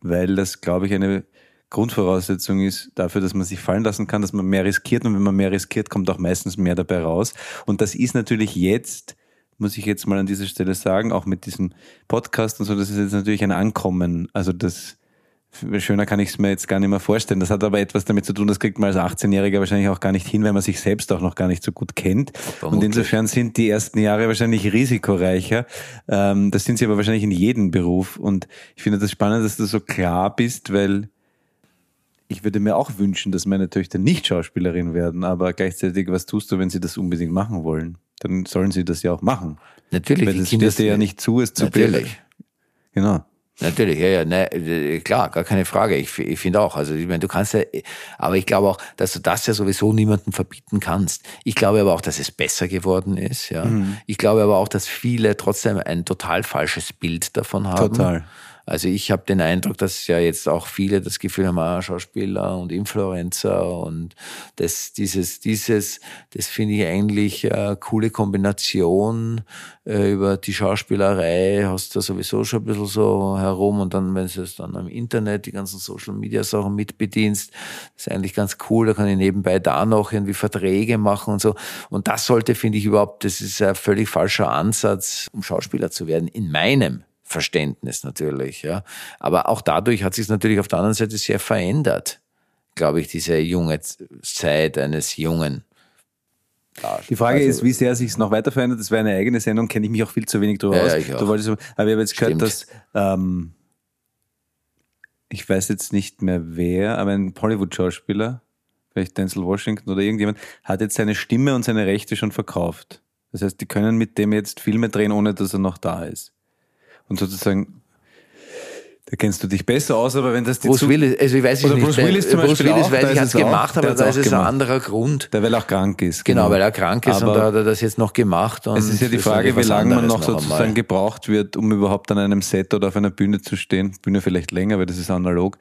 weil das, glaube ich, eine Grundvoraussetzung ist dafür, dass man sich fallen lassen kann, dass man mehr riskiert und wenn man mehr riskiert, kommt auch meistens mehr dabei raus. Und das ist natürlich jetzt, muss ich jetzt mal an dieser Stelle sagen, auch mit diesem Podcast und so, das ist jetzt natürlich ein Ankommen. Also das, schöner kann ich es mir jetzt gar nicht mehr vorstellen. Das hat aber etwas damit zu tun, das kriegt man als 18-Jähriger wahrscheinlich auch gar nicht hin, weil man sich selbst auch noch gar nicht so gut kennt. Und Vermutlich. insofern sind die ersten Jahre wahrscheinlich risikoreicher. Ähm, das sind sie aber wahrscheinlich in jedem Beruf. Und ich finde das spannend, dass du so klar bist, weil ich würde mir auch wünschen, dass meine Töchter nicht Schauspielerin werden, aber gleichzeitig, was tust du, wenn sie das unbedingt machen wollen? Dann sollen sie das ja auch machen. Natürlich, Weil das steht dir ja nicht zu, es zu Natürlich. Genau. Natürlich, ja, ja, ne, äh, klar, gar keine Frage. Ich, ich finde auch. Also ich meine, du kannst ja, aber ich glaube auch, dass du das ja sowieso niemandem verbieten kannst. Ich glaube aber auch, dass es besser geworden ist. Ja. Ich glaube aber auch, dass viele trotzdem ein total falsches Bild davon haben. Total. Also ich habe den Eindruck, dass ja jetzt auch viele das Gefühl haben, ah, Schauspieler und Influencer und das, dieses, dieses, das finde ich eigentlich eine coole Kombination äh, über die Schauspielerei, hast du sowieso schon ein bisschen so herum und dann, wenn du es dann am Internet, die ganzen Social Media Sachen mitbedienst, ist eigentlich ganz cool, da kann ich nebenbei da noch irgendwie Verträge machen und so. Und das sollte, finde ich überhaupt, das ist ein völlig falscher Ansatz, um Schauspieler zu werden, in meinem Verständnis natürlich, ja. Aber auch dadurch hat sich natürlich auf der anderen Seite sehr verändert, glaube ich, diese junge Zeit eines jungen. Die Frage Also- ist, wie sehr sich es noch weiter verändert. Das wäre eine eigene Sendung, kenne ich mich auch viel zu wenig drüber Ja, aus. ja, ich auch. Du wolltest, aber ich habe jetzt gehört, Stimmt. dass ähm, ich weiß jetzt nicht mehr wer, aber ein Hollywood-Schauspieler, vielleicht Denzel Washington oder irgendjemand, hat jetzt seine Stimme und seine Rechte schon verkauft. Das heißt, die können mit dem jetzt Filme drehen, ohne dass er noch da ist. Und sozusagen, da kennst du dich besser aus, aber wenn das die Bruce zu- Willis, also ich weiß Oder nicht. Bruce Willis zum Bruce Beispiel Willis auch, weiß ich, hat es gemacht, aber da ist es ein anderer Grund. der weil er auch krank ist. Genau, weil er krank ist und Aber- da hat er das jetzt noch gemacht. Und Es ist ja die das Frage, wie lange man anderes noch sozusagen einmal. gebraucht wird, um überhaupt an einem Set oder auf einer Bühne zu stehen. Bühne vielleicht länger, weil das ist analog,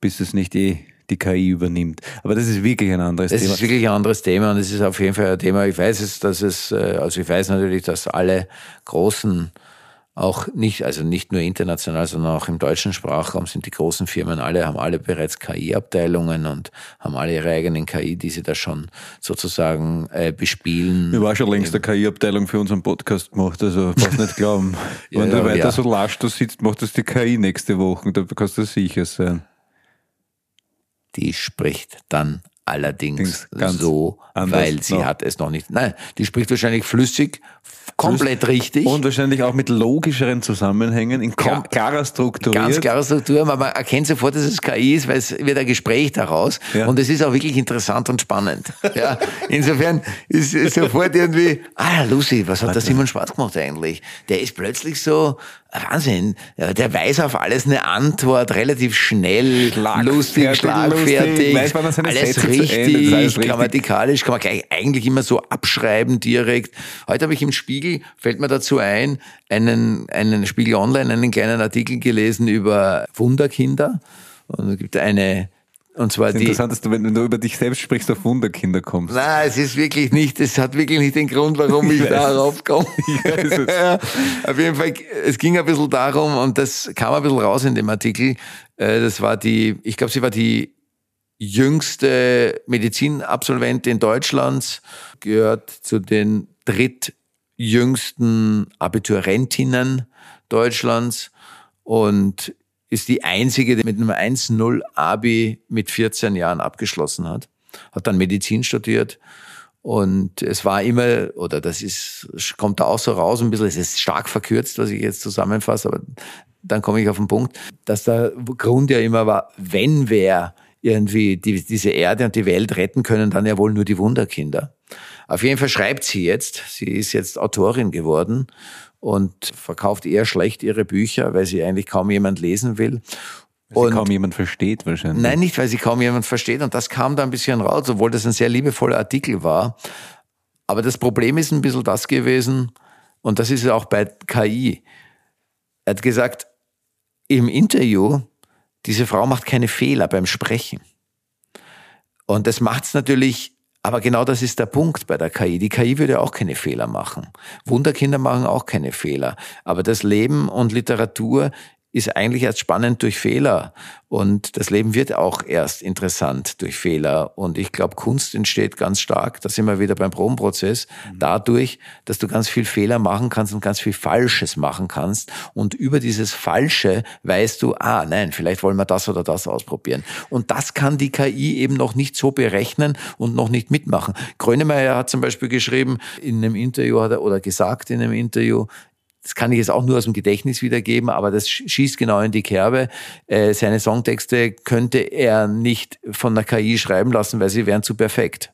bis es nicht eh die KI übernimmt. Aber das ist wirklich ein anderes Das Thema. ist wirklich ein anderes Thema und es ist auf jeden Fall ein Thema. Ich weiß es, dass es, äh, also ich weiß natürlich, dass alle großen, auch nicht, also nicht nur international, sondern auch im deutschen Sprachraum sind die großen Firmen alle, haben alle bereits KI-Abteilungen und haben alle ihre eigenen KI, die sie da schon sozusagen äh, bespielen. ich war schon längst eine KI-Abteilung für unseren Podcast gemacht, also brauchst nicht glauben. Ja, Wenn ja, du weiter ja. so lasch da sitzt, macht das die KI nächste Woche, da kannst du sicher sein. Die spricht dann allerdings so, weil sie noch. hat es noch nicht. Nein, die spricht wahrscheinlich flüssig, komplett richtig. Und wahrscheinlich auch mit logischeren Zusammenhängen, in Ja. klarer Struktur. Ganz klare Struktur, aber man erkennt sofort, dass es KI ist, weil es wird ein Gespräch daraus Ja. und es ist auch wirklich interessant und spannend. Ja, insofern ist es sofort irgendwie, ah, Lucy, was hat der Simon Schwarz gemacht eigentlich? Der ist plötzlich so, ah, Wahnsinn, der weiß auf alles eine Antwort, relativ schnell, lustig, Schlagfertig, schlagfertig, lustig, weiß, alles Sätze richtig, alles richtig. grammatikalisch, kann man gleich eigentlich immer so abschreiben direkt. Heute habe ich im Spiegel, fällt mir dazu ein, einen, einen Spiegel Online, einen kleinen Artikel gelesen über Wunderkinder. Und es gibt eine, und zwar die, Interessant, dass du, wenn du über dich selbst sprichst, auf Wunderkinder kommst. Nein, es ist wirklich nicht, es hat wirklich nicht den Grund, warum ich, Ich darauf komme. Ich weiß es. ja, auf jeden Fall, es ging ein bisschen darum, und das kam ein bisschen raus in dem Artikel, äh, das war die, ich glaube, sie war die jüngste Medizinabsolventin Deutschlands, gehört zu den drittjüngsten Abiturientinnen Deutschlands und ist die einzige, die mit einem 1-0 Abi mit 14 Jahren abgeschlossen hat. Hat dann Medizin studiert und es war immer, oder das ist, kommt da auch so raus ein bisschen, es ist stark verkürzt, was ich jetzt zusammenfasse, aber dann komme ich auf den Punkt, dass der Grund ja immer war, wenn wer irgendwie die, diese Erde und die Welt retten können dann ja wohl nur die Wunderkinder. Auf jeden Fall schreibt sie jetzt. Sie ist jetzt Autorin geworden und verkauft eher schlecht ihre Bücher, weil sie eigentlich kaum jemand lesen will. Und kaum jemand versteht wahrscheinlich. Nein, nicht, weil sie kaum jemand versteht. Und das kam da ein bisschen raus, obwohl das ein sehr liebevoller Artikel war. Aber das Problem ist ein bisschen das gewesen, und das ist ja auch bei KI. Er hat gesagt, im Interview, diese Frau macht keine Fehler beim Sprechen. Und das macht es natürlich, aber genau das ist der Punkt bei der KI. Die KI würde auch keine Fehler machen. Wunderkinder machen auch keine Fehler. Aber das Leben und Literatur ist eigentlich erst spannend durch Fehler. Und das Leben wird auch erst interessant durch Fehler. Und ich glaube, Kunst entsteht ganz stark, da sind wir wieder beim Probenprozess, dadurch, dass du ganz viel Fehler machen kannst und ganz viel Falsches machen kannst. Und über dieses Falsche weißt du, ah, nein, vielleicht wollen wir das oder das ausprobieren. Und das kann die KI eben noch nicht so berechnen und noch nicht mitmachen. Grönemeyer hat zum Beispiel geschrieben in einem Interview hat er, oder gesagt in einem Interview, das kann ich jetzt auch nur aus dem Gedächtnis wiedergeben, aber das schießt genau in die Kerbe. Äh, seine Songtexte könnte er nicht von der KI schreiben lassen, weil sie wären zu perfekt.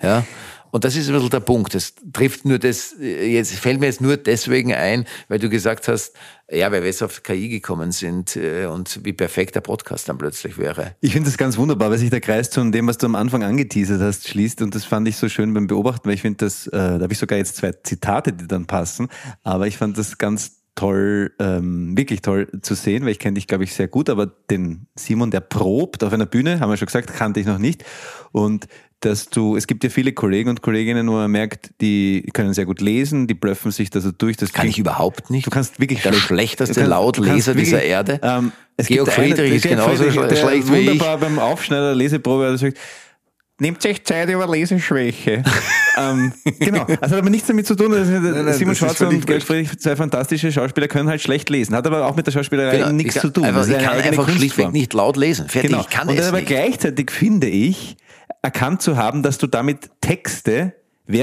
Ja. Und das ist ein bisschen der Punkt. Das trifft nur das, jetzt fällt mir jetzt nur deswegen ein, weil du gesagt hast, ja, weil wir jetzt auf KI gekommen sind äh, und wie perfekt der Podcast dann plötzlich wäre. Ich finde das ganz wunderbar, weil sich der Kreis zu dem, was du am Anfang angeteasert hast, schließt. Und das fand ich so schön beim Beobachten, weil ich finde, das, äh, da habe ich sogar jetzt zwei Zitate, die dann passen. Aber ich fand das ganz toll, ähm, wirklich toll zu sehen, weil ich kenne dich, glaube ich, sehr gut, aber den Simon, der probt auf einer Bühne, haben wir schon gesagt, kannte ich noch nicht. Und dass du, es gibt ja viele Kollegen und Kolleginnen, wo man merkt, die können sehr gut lesen, die blöffen sich da so durch. Das Kann klingt- ich überhaupt nicht. Du kannst wirklich der schlecht- schlechteste kannst- Lautleser kannst dieser wirklich, Erde. Ähm, es Georg Friedrich ist Georg genauso Friedrich, schle- der schlecht wie ich. wunderbar beim Aufschneider Leseprobe der sagt, Nehmt euch Zeit über Leseschwäche. ähm, genau. Also hat aber nichts damit zu tun, dass nein, Simon das ist Schwarz und Georg Friedrich, zwei fantastische Schauspieler, können halt schlecht lesen. Hat aber auch mit der Schauspielerei Genau. nichts ich zu tun. Einfach, ist ich eine kann einfach schlichtweg Kunstform. nicht laut lesen. Fertig, Genau. ich kann und es aber nicht. gleichzeitig finde ich, erkannt zu haben, dass du damit Texte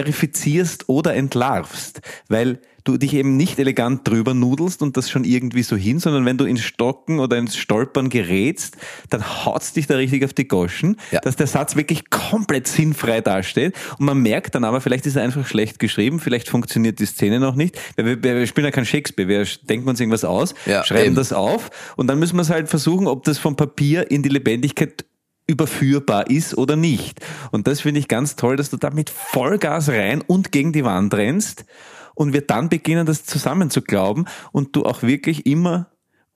verifizierst oder entlarvst, weil du dich eben nicht elegant drüber nudelst und das schon irgendwie so hin, sondern wenn du ins Stocken oder ins Stolpern gerätst, dann haut's dich da richtig auf die Goschen, Ja. dass der Satz wirklich komplett sinnfrei dasteht und man merkt dann aber, vielleicht ist er einfach schlecht geschrieben, vielleicht funktioniert die Szene noch nicht, wir, wir spielen ja kein Shakespeare, wir denken uns irgendwas aus, Ja, schreiben eben. das auf und dann müssen wir es halt versuchen, ob das vom Papier in die Lebendigkeit überführbar ist oder nicht. Und das finde ich ganz toll, dass du da mit Vollgas rein und gegen die Wand rennst und wir dann beginnen, das zusammen zu glauben und du auch wirklich immer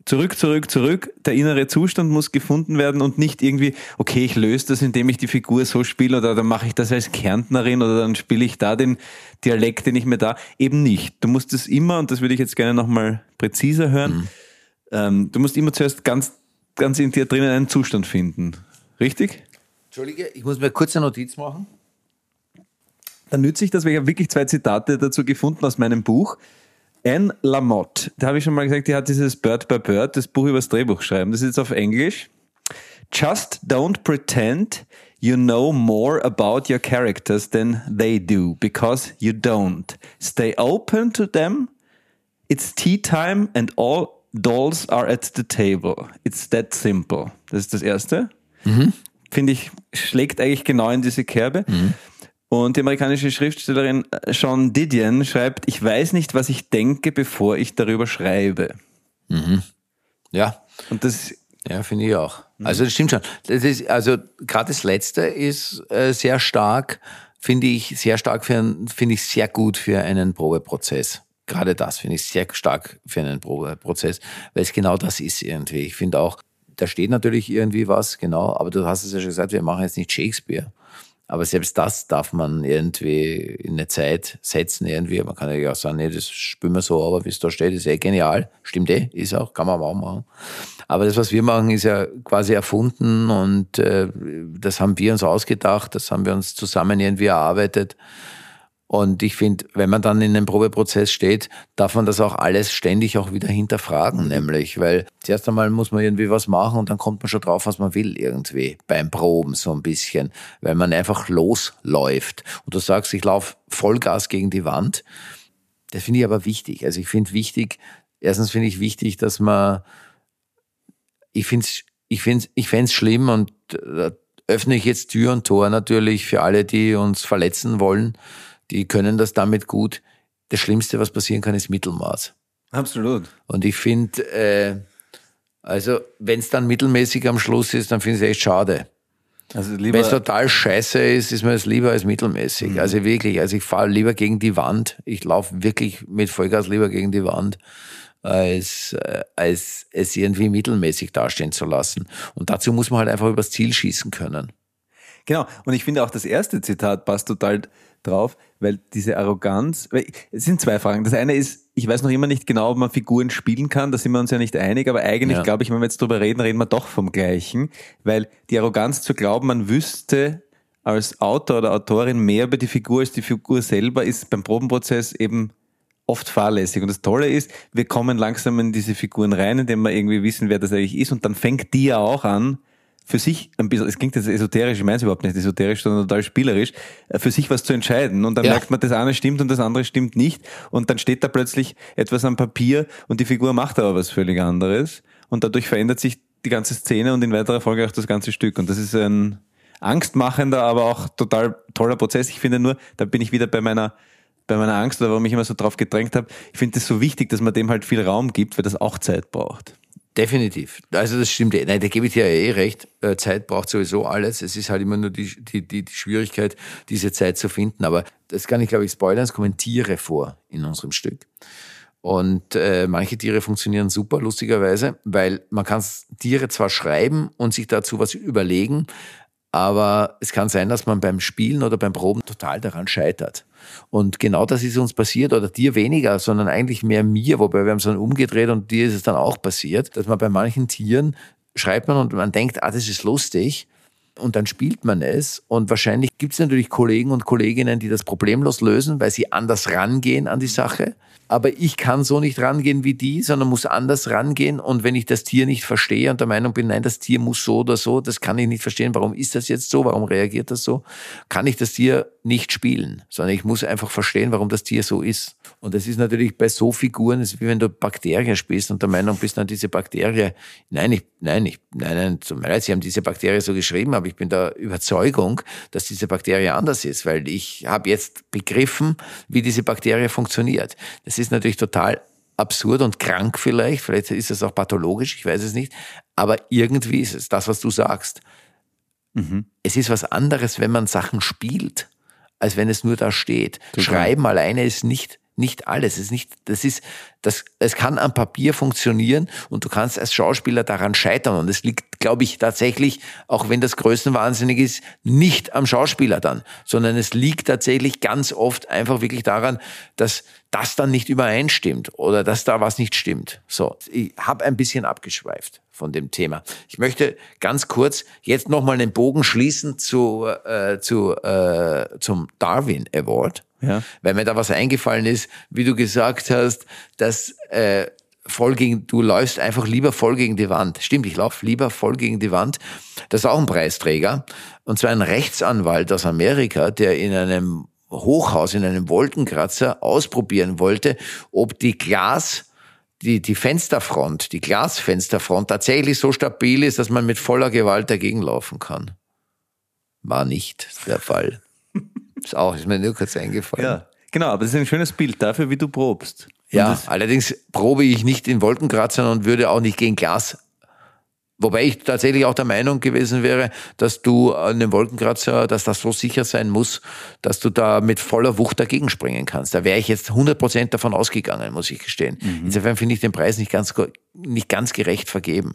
zurück, zurück, zurück. Der innere Zustand muss gefunden werden und nicht irgendwie, okay, ich löse das, indem ich die Figur so spiele oder dann mache ich das als Kärntnerin oder dann spiele ich da den Dialekt, den ich mir da, eben nicht. Du musst es immer, und das würde ich jetzt gerne nochmal präziser hören, ähm, du musst immer zuerst ganz, ganz in dir drinnen einen Zustand finden. Richtig? Entschuldige, ich muss mir kurz eine Notiz machen. Dann nütze ich das, weil ich habe wirklich zwei Zitate dazu gefunden aus meinem Buch. Anne Lamotte, da habe ich schon mal gesagt, die hat dieses Bird by Bird, das Buch über das Drehbuch schreiben. Das ist jetzt auf Englisch. Just don't pretend you know more about your characters than they do, because you don't. Stay open to them. It's tea time and all dolls are at the table. It's that simple. Das ist das Erste. Finde ich, schlägt eigentlich genau in diese Kerbe. Und die amerikanische Schriftstellerin äh, Sean Didion schreibt, ich weiß nicht, was ich denke, bevor ich darüber schreibe. Ja, Und das, ja, finde ich auch. Also das stimmt schon. Das ist, also gerade das Letzte ist äh, sehr stark, finde ich sehr stark für, finde ich sehr gut für einen Probeprozess. Gerade das finde ich sehr stark für einen Probeprozess, weil es genau das ist irgendwie. Ich finde auch, da steht natürlich irgendwie was, genau, aber du hast es ja schon gesagt, wir machen jetzt nicht Shakespeare. Aber selbst das darf man irgendwie in eine Zeit setzen irgendwie. Man kann ja auch sagen, nee, das spüren wir so, aber wie es da steht, ist eh genial. Stimmt eh, ist auch, kann man auch machen. Aber das, was wir machen, ist ja quasi erfunden und äh, das haben wir uns ausgedacht, das haben wir uns zusammen irgendwie erarbeitet. Und ich finde, wenn man dann in einem Probeprozess steht, darf man das auch alles ständig auch wieder hinterfragen, nämlich, weil zuerst einmal muss man irgendwie was machen und dann kommt man schon drauf, was man will irgendwie beim Proben so ein bisschen, weil man einfach losläuft. Und du sagst, ich laufe Vollgas gegen die Wand. Das finde ich aber wichtig. Also ich finde wichtig, erstens finde ich wichtig, dass man, ich finde es ich finde es ich fänd's schlimm und da öffne ich jetzt Tür und Tor natürlich für alle, die uns verletzen wollen. Die können das damit gut. Das Schlimmste, was passieren kann, ist Mittelmaß. Absolut. Und ich finde, äh, also wenn es dann mittelmäßig am Schluss ist, dann finde ich es echt schade. Also Wenn es total scheiße ist, ist mir das lieber als mittelmäßig. Also wirklich, also ich fahre lieber gegen die Wand. Ich laufe wirklich mit Vollgas lieber gegen die Wand, als, äh, als es irgendwie mittelmäßig dastehen zu lassen. Und dazu muss man halt einfach übers Ziel schießen können. Genau. Und ich finde auch das erste Zitat passt total drauf, weil diese Arroganz, weil es sind zwei Fragen. Das eine ist, ich weiß noch immer nicht genau, ob man Figuren spielen kann, da sind wir uns ja nicht einig, aber eigentlich Ja. glaube ich, wenn wir jetzt drüber reden, reden wir doch vom Gleichen, weil die Arroganz zu glauben, man wüsste als Autor oder Autorin mehr über die Figur als die Figur selber, ist beim Probenprozess eben oft fahrlässig. Und das Tolle ist, wir kommen langsam in diese Figuren rein, indem wir irgendwie wissen, wer das eigentlich ist. Und dann fängt die ja auch an, für sich ein bisschen, es klingt jetzt esoterisch, ich meine es überhaupt nicht esoterisch, sondern total spielerisch, äh, für sich was zu entscheiden. Und dann Ja. merkt man, das eine stimmt und das andere stimmt nicht. Und dann steht da plötzlich etwas am Papier und die Figur macht aber was völlig anderes. Und dadurch verändert sich die ganze Szene und in weiterer Folge auch das ganze Stück. Und das ist ein angstmachender, aber auch total toller Prozess. Ich finde nur, da bin ich wieder bei meiner bei meiner Angst oder warum ich immer so drauf gedrängt habe. Ich finde es so wichtig, dass man dem halt viel Raum gibt, weil das auch Zeit braucht. Definitiv. Also das stimmt. Nein, da gebe ich dir ja eh recht. Äh, Zeit braucht sowieso alles. Es ist halt immer nur die, die, die, die Schwierigkeit, diese Zeit zu finden. Aber das kann ich, glaube ich, spoilern. Es kommen Tiere vor in unserem Stück. Und äh, manche Tiere funktionieren super, lustigerweise, weil man kann Tiere zwar schreiben und sich dazu was überlegen, aber es kann sein, dass man beim Spielen oder beim Proben total daran scheitert. Und genau das ist uns passiert, oder dir weniger, sondern eigentlich mehr mir, wobei wir haben es dann umgedreht und dir ist es dann auch passiert, dass man bei manchen Tieren schreibt man und man denkt, ah, das ist lustig. Und dann spielt man es. Und wahrscheinlich gibt es natürlich Kollegen und Kolleginnen, die das problemlos lösen, weil sie anders rangehen an die Sache. Aber ich kann so nicht rangehen wie die, sondern muss anders rangehen. Und wenn ich das Tier nicht verstehe und der Meinung bin, nein, das Tier muss so oder so, das kann ich nicht verstehen. Warum ist das jetzt so? Warum reagiert das so? Kann ich das Tier nicht spielen, sondern ich muss einfach verstehen, warum das Tier so ist. Und das ist natürlich bei so Figuren, es ist wie wenn du Bakterien spielst und der Meinung bist, dann diese Bakterie, nein, ich, nein, ich, nein, nein, mir leid, sie haben diese Bakterie so geschrieben, aber ich bin der Überzeugung, dass diese Bakterie anders ist, weil ich habe jetzt begriffen, wie diese Bakterie funktioniert. Das ist natürlich total absurd und krank vielleicht, vielleicht ist es auch pathologisch, ich weiß es nicht, aber irgendwie ist es das, was du sagst. Es ist was anderes, wenn man Sachen spielt, als wenn es nur da steht. Schreiben alleine ist nicht nicht alles. Es ist nicht, das ist, das, es kann am Papier funktionieren und du kannst als Schauspieler daran scheitern. Und es liegt, glaube ich, tatsächlich, auch wenn das größenwahnsinnig ist, nicht am Schauspieler dann, sondern es liegt tatsächlich ganz oft einfach wirklich daran, dass das dann nicht übereinstimmt oder dass da was nicht stimmt. So, ich habe ein bisschen abgeschweift von dem Thema. Ich möchte ganz kurz jetzt nochmal den Bogen schließen zu, äh, zu, äh, zum Darwin Award, Ja. weil mir da was eingefallen ist, wie du gesagt hast, dass äh, voll gegen, du läufst einfach lieber voll gegen die Wand. Stimmt, ich laufe lieber voll gegen die Wand. Das ist auch ein Preisträger. Und zwar ein Rechtsanwalt aus Amerika, der in einem Hochhaus, in einem Wolkenkratzer ausprobieren wollte, ob die Glas die, die Fensterfront, die Glasfensterfront tatsächlich so stabil ist, dass man mit voller Gewalt dagegen laufen kann. War nicht der Fall. Ist auch, ist mir nur kurz eingefallen. Ja, genau, aber das ist ein schönes Bild dafür, wie du probst. Und Ja, allerdings probe ich nicht in Wolkenkratzern und würde auch nicht gegen Glas. Wobei ich tatsächlich auch der Meinung gewesen wäre, dass du an dem Wolkenkratzer, dass das so sicher sein muss, dass du da mit voller Wucht dagegen springen kannst. Da wäre ich jetzt 100% davon ausgegangen, muss ich gestehen. Insofern finde ich den Preis nicht ganz, nicht ganz gerecht vergeben.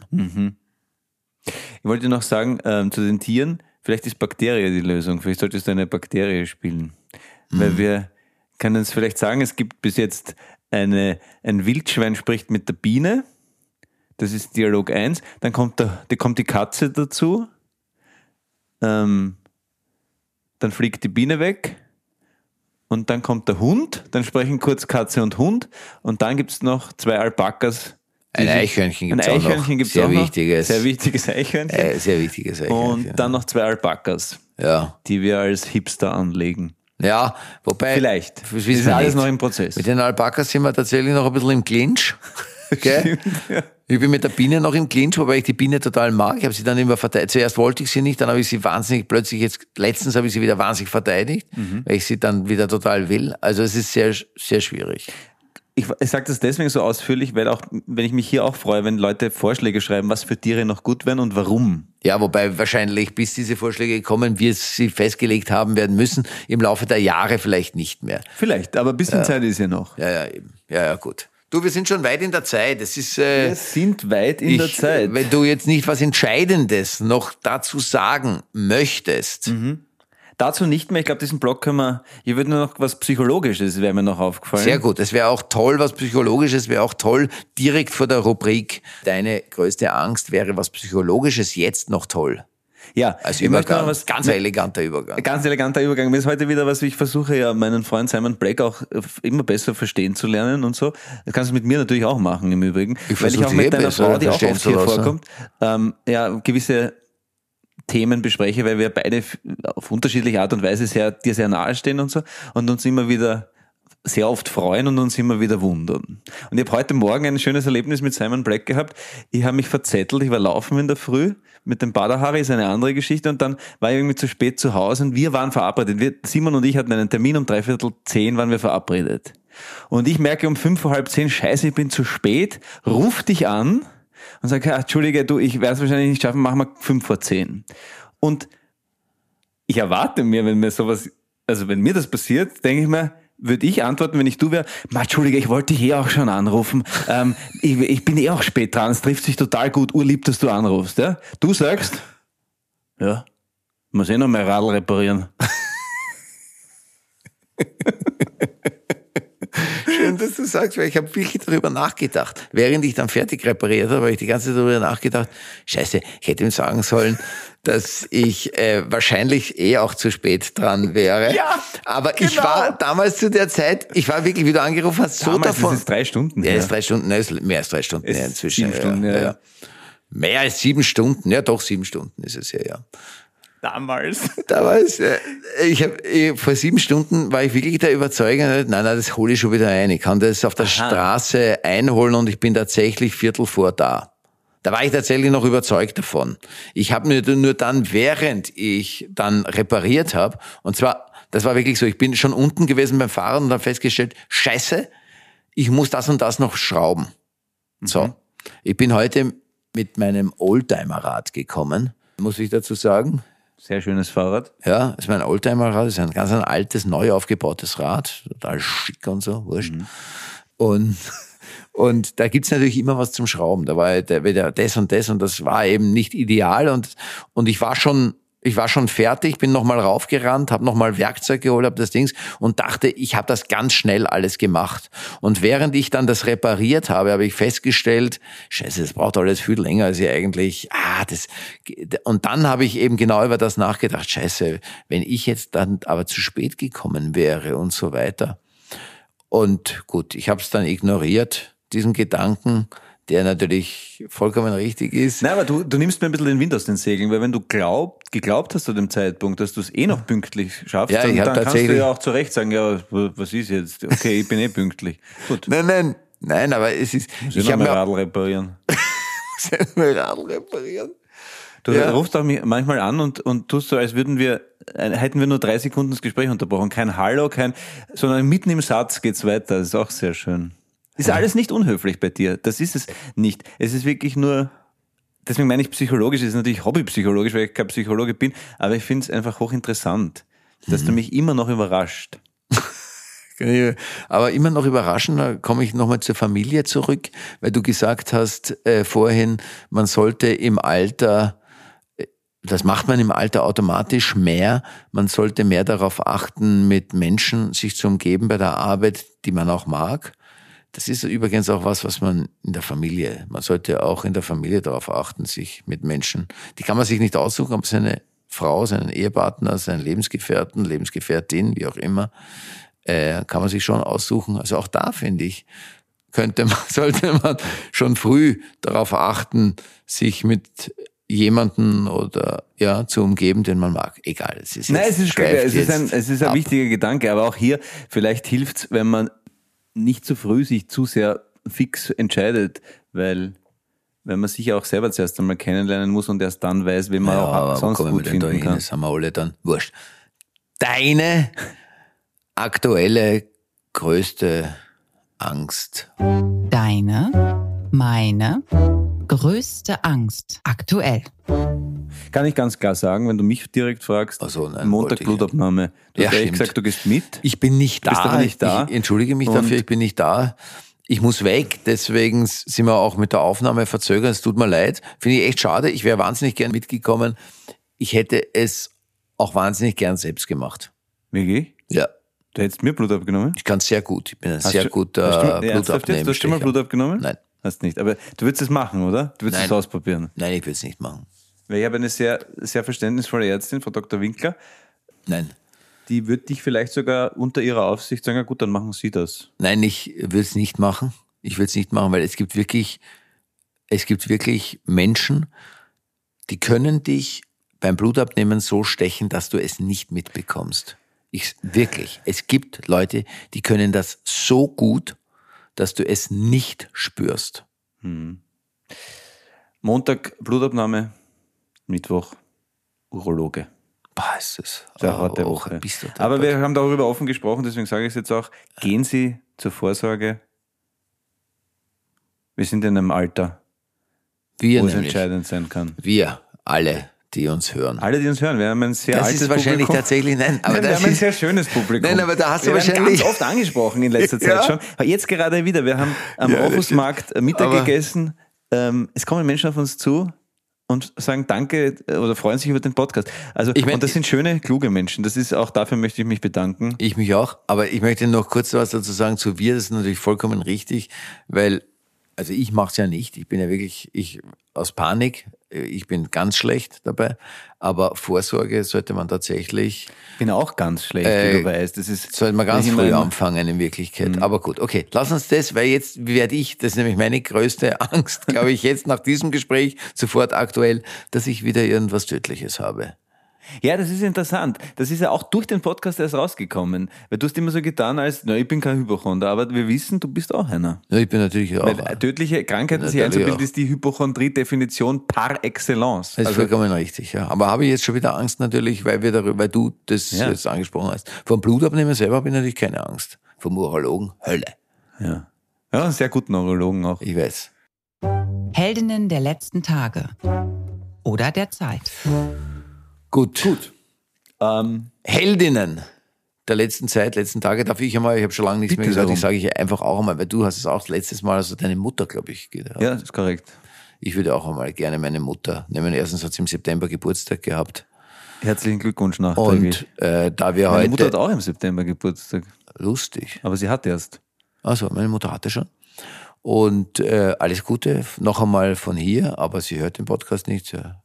ich wollte noch sagen, ähm, zu den Tieren, vielleicht ist Bakterie die Lösung. Vielleicht solltest du eine Bakterie spielen. Weil wir können es vielleicht sagen, es gibt bis jetzt eine, ein Wildschwein spricht mit der Biene. Das ist Dialog 1. Dann kommt, der, die, kommt die Katze dazu. Ähm, dann fliegt die Biene weg. Und dann kommt der Hund. Dann sprechen kurz Katze und Hund. Und dann gibt es noch zwei Alpakas. Ein Eichhörnchen Ein gibt's auch noch. Eichhörnchen gibt es Sehr auch noch. wichtiges. Sehr wichtiges Eichhörnchen. Äh, sehr wichtiges Eichhörnchen. Und dann noch zwei Alpakas, ja. die wir als Hipster anlegen. Ja, wobei. Vielleicht. Das ist wir alles nicht. noch im Prozess. Mit den Alpakas sind wir tatsächlich noch ein bisschen im Clinch. Gell? Ich bin mit der Biene noch im Clinch, wobei ich die Biene total mag. Ich habe sie dann immer verteidigt. Zuerst wollte ich sie nicht, dann habe ich sie wahnsinnig, plötzlich jetzt, letztens habe ich sie wieder wahnsinnig verteidigt, weil ich sie dann wieder total will. Also es ist sehr, sehr schwierig. Ich, ich sage das deswegen so ausführlich, weil auch, wenn ich mich hier auch freue, wenn Leute Vorschläge schreiben, was für Tiere noch gut wären und warum. Ja, wobei wahrscheinlich, bis diese Vorschläge kommen, wir sie festgelegt haben werden müssen, im Laufe der Jahre vielleicht nicht mehr. Vielleicht, aber ein bisschen Zeit ist ja noch. Ja, ja, eben. Ja, ja, gut. Du, wir sind schon weit in der Zeit. Es ist, äh, Wir sind weit in der ich, Zeit. Wenn du jetzt nicht was Entscheidendes noch dazu sagen möchtest, Mhm. Dazu nicht mehr. Ich glaube, diesen Blog können wir, hier wird nur noch was Psychologisches, wäre mir noch aufgefallen. sehr gut. Es wäre auch toll, was Psychologisches, wäre auch toll, direkt vor der Rubrik, deine größte Angst wäre was Psychologisches jetzt noch toll. Ja, Also noch Übergang, was, ganz eleganter Übergang. Ganz eleganter Übergang. Mir ist heute wieder was, ich versuche ja meinen Freund Simon Blake auch immer besser verstehen zu lernen und so. Das kannst du mit mir natürlich auch machen im Übrigen. Ich weil ich auch mit deiner Frau, die auch oft hier lassen. vorkommt, ähm, ja, gewisse Themen bespreche, weil wir beide auf unterschiedliche Art und Weise sehr, dir sehr nahe stehen und so und uns immer wieder sehr oft freuen und uns immer wieder wundern. Und ich habe heute Morgen ein schönes Erlebnis mit Simon Black gehabt. Ich habe mich verzettelt, ich war laufen in der Früh mit dem Badahari, ist eine andere Geschichte und dann war ich irgendwie zu spät zu Hause und wir waren verabredet. Wir, Simon und ich hatten einen Termin um dreiviertel zehn waren wir verabredet. Und ich merke um fünf vor halb zehn, scheiße, ich bin zu spät, ruf dich an und sage, ja, Entschuldige, du, ich werde es wahrscheinlich nicht schaffen, machen wir fünf vor zehn. Und ich erwarte mir, wenn mir sowas, also wenn mir das passiert, denke ich mir, würde ich antworten, wenn ich du wäre, "Ma, Entschuldige, ich wollte dich eh auch schon anrufen. Ähm, ich, ich bin eh auch spät dran, es trifft sich total gut, urlieb, dass du anrufst. Ja? Du sagst, ja, muss eh noch mein Radl reparieren. Schön, dass du sagst, weil ich habe wirklich darüber nachgedacht. Während ich dann fertig repariert habe, habe ich die ganze Zeit darüber nachgedacht, scheiße, ich hätte ihm sagen sollen, dass ich äh, wahrscheinlich eh auch zu spät dran wäre. Ja, Aber ich genau. war damals zu der Zeit, ich war wirklich, wie du angerufen hast, so Damals davon. ist es drei Stunden Ja, her. ist drei Stunden, nein, ist mehr als drei Stunden ja, inzwischen. sieben Stunden, ja, ja. Mehr als sieben Stunden, ja doch, sieben Stunden ist es ja, ja. Damals. Damals, ich hab, ich, vor sieben Stunden war ich wirklich der Überzeugung, nein, nein, das hole ich schon wieder ein. Ich kann das auf der Straße einholen und ich bin tatsächlich Viertel vor da. Da war ich tatsächlich noch überzeugt davon. Ich habe mir nur dann, während ich dann repariert habe, und zwar, das war wirklich so, ich bin schon unten gewesen beim Fahren und habe festgestellt, scheiße, ich muss das und das noch schrauben. So, ich bin heute mit meinem Oldtimer-Rad gekommen, muss ich dazu sagen. Sehr schönes Fahrrad. Ja, ist mein Oldtimer-Rad, ist ein ganz ein altes, neu aufgebautes Rad, total schick und so, wurscht. Und, und da gibt's natürlich immer was zum Schrauben. Da war der, wieder das und das und das war eben nicht ideal und, und ich war schon, ich war schon fertig, bin nochmal raufgerannt, habe nochmal Werkzeug geholt, habe das Dings und dachte, ich habe das ganz schnell alles gemacht. Und während ich dann das repariert habe, habe ich festgestellt, scheiße, das braucht alles viel länger als ich eigentlich, ah, das, und dann habe ich eben genau über das nachgedacht, scheiße, wenn ich jetzt dann aber zu spät gekommen wäre und so weiter. Und gut, ich habe es dann ignoriert, diesen Gedanken, der natürlich vollkommen richtig ist. Nein, aber du, du nimmst mir ein bisschen den Wind aus den Segeln, weil wenn du glaubt, geglaubt hast zu dem Zeitpunkt, dass du es eh noch pünktlich schaffst, Ja, dann, ich dann kannst du ja auch zu Recht sagen, ja, was ist jetzt? Okay, ich bin eh pünktlich. Gut, Nein, nein, nein, aber es ist, ich ich habe mein Radl reparieren. mein Radl reparieren. Du Ja. rufst auch mich manchmal an und, und tust so, als würden wir, äh, hätten wir nur drei Sekunden das Gespräch unterbrochen. Kein Hallo, kein, sondern mitten im Satz geht's weiter. Das ist auch sehr schön. Ist alles nicht unhöflich bei dir. Das ist es nicht. Es ist wirklich nur, deswegen meine ich psychologisch, es ist natürlich hobbypsychologisch, weil ich kein Psychologe bin, aber ich finde es einfach hochinteressant, dass du mich immer noch überrascht. Aber immer noch überraschender komme ich nochmal zur Familie zurück, weil du gesagt hast äh, vorhin, man sollte im Alter, äh, das macht man im Alter automatisch mehr, man sollte mehr darauf achten, mit Menschen sich zu umgeben bei der Arbeit, die man auch mag. Das ist übrigens auch was, was man in der Familie, man sollte auch in der Familie darauf achten, sich mit Menschen, die kann man sich nicht aussuchen, aber seine Frau, seinen Ehepartner, seinen Lebensgefährten, Lebensgefährtin, wie auch immer, äh, kann man sich schon aussuchen. Also auch da finde ich, könnte man, sollte man schon früh darauf achten, sich mit jemanden oder ja zu umgeben, den man mag. Egal, es ist Nein, es ist, es ist ein, es ist ein ab. wichtiger Gedanke, aber auch hier, vielleicht hilft's, wenn man nicht zu früh sich zu sehr fix entscheidet, weil wenn man sich ja auch selber zuerst einmal kennenlernen muss und erst dann weiß, wen man Ja, auch aber sonst kommen wir gut denn da finden hin? kann. Das haben wir alle dann wurscht. Deine aktuelle größte Angst. Deine, meine größte Angst aktuell. Kann ich ganz klar sagen, wenn du mich direkt fragst, Ach so, nein, Montag Blutabnahme. Du Ja, hast ehrlich stimmt. gesagt, du gehst mit. Ich bin nicht da. bist aber nicht da. Ich entschuldige mich Und- dafür, ich bin nicht da. Ich muss weg, deswegen sind wir auch mit der Aufnahme verzögert. Es tut mir leid. Finde ich echt schade. Ich wäre wahnsinnig gern mitgekommen. Ich hätte es auch wahnsinnig gern selbst gemacht. Wirklich? Ja, Du hättest mir Blut abgenommen? ich kann sehr gut. Ich bin ein Hast sehr du- guter du, jetzt? Blutabnehmer. Du hast schon mal Blut abgenommen? Nein. Hast nicht. Aber du würdest es machen, oder? Du würdest Nein. es ausprobieren. Nein, ich will es nicht machen. Weil ich habe eine sehr, sehr verständnisvolle Ärztin, Frau Dr. Winkler, Nein. die wird dich vielleicht sogar unter ihrer Aufsicht sagen, ja gut, dann machen Sie das. Nein, ich will es nicht machen. Ich will es nicht machen, weil es gibt wirklich, es gibt wirklich Menschen, die können dich beim Blutabnehmen so stechen, dass du es nicht mitbekommst. Ich, wirklich. Es gibt Leute, die können das so gut, dass du es nicht spürst. Montag Blutabnahme, Mittwoch Urologe. Boah, ist das Sehr harte auch Woche. Aber wir haben darüber offen gesprochen, deswegen sage ich es jetzt auch. Gehen Sie zur Vorsorge. Wir sind in einem Alter, wir wo es nämlich, entscheidend sein kann. wir alle, die uns hören. Alle, die uns hören, wir haben ein sehr Das altes ist wahrscheinlich Publikum. tatsächlich, nein, aber Nein, wir das haben ein sehr schönes Publikum. Nein, aber da hast du wir wahrscheinlich- ganz oft angesprochen in letzter Zeit Ja. schon. Aber jetzt gerade wieder. Wir haben am Ja, Mittag Aber- gegessen. Ähm, es kommen Menschen auf uns zu und sagen Danke äh, oder freuen sich über den Podcast. Also, Ich mein- und das sind schöne, kluge Menschen. Das ist auch dafür möchte ich mich bedanken. Ich mich auch, aber ich möchte noch kurz was dazu sagen zu wir, das ist natürlich vollkommen richtig, weil, also ich mache es ja nicht, ich bin ja wirklich, ich aus Panik, ich bin ganz schlecht dabei, aber Vorsorge sollte man tatsächlich, Ich bin auch ganz schlecht, Äh, wie du weißt. Das ist, sollte man ganz früh anfangen in Wirklichkeit. Aber gut, okay, lass uns das, weil jetzt werde ich, das ist nämlich meine größte Angst, glaube ich, jetzt nach diesem Gespräch sofort aktuell, dass ich wieder irgendwas Tödliches habe. Ja, das ist interessant. Das ist ja auch durch den Podcast erst rausgekommen. Weil du hast immer so getan, als, na, ich bin kein Hypochonder, aber wir wissen, du bist auch einer. Ja, ich bin natürlich auch. Weil äh, tödliche Krankheiten sich einzubilden, ist die Hypochondrie-Definition par excellence. Das ist Also, vollkommen richtig, ja. Aber habe ich jetzt schon wieder Angst natürlich, weil wir darüber, weil du das Ja. jetzt angesprochen hast. Vom Blutabnehmen selber habe ich natürlich keine Angst. Vom Urologen Hölle. ja. ja, einen sehr guten Neurologen auch. Ich weiß. Heldinnen der letzten Tage oder der Zeit. Gut. Gut. Ähm, Heldinnen der letzten Zeit, letzten Tage, darf ich einmal, ich habe schon lange nichts Bitte mehr gesagt, darum. ich sage ich einfach auch einmal, weil du hast es auch letztes Mal, also deine Mutter, glaube ich, gehabt. ja, das ist korrekt. Ich würde auch einmal gerne meine Mutter nehmen. Erstens hat sie im September Geburtstag gehabt. Herzlichen Glückwunsch nachträglich. Und äh, da wir Meine heute. Mutter hat auch im September Geburtstag, lustig. aber sie hat erst. Also, meine Mutter hatte schon. Und äh, alles Gute noch einmal von hier, aber sie hört den Podcast nicht. Ja.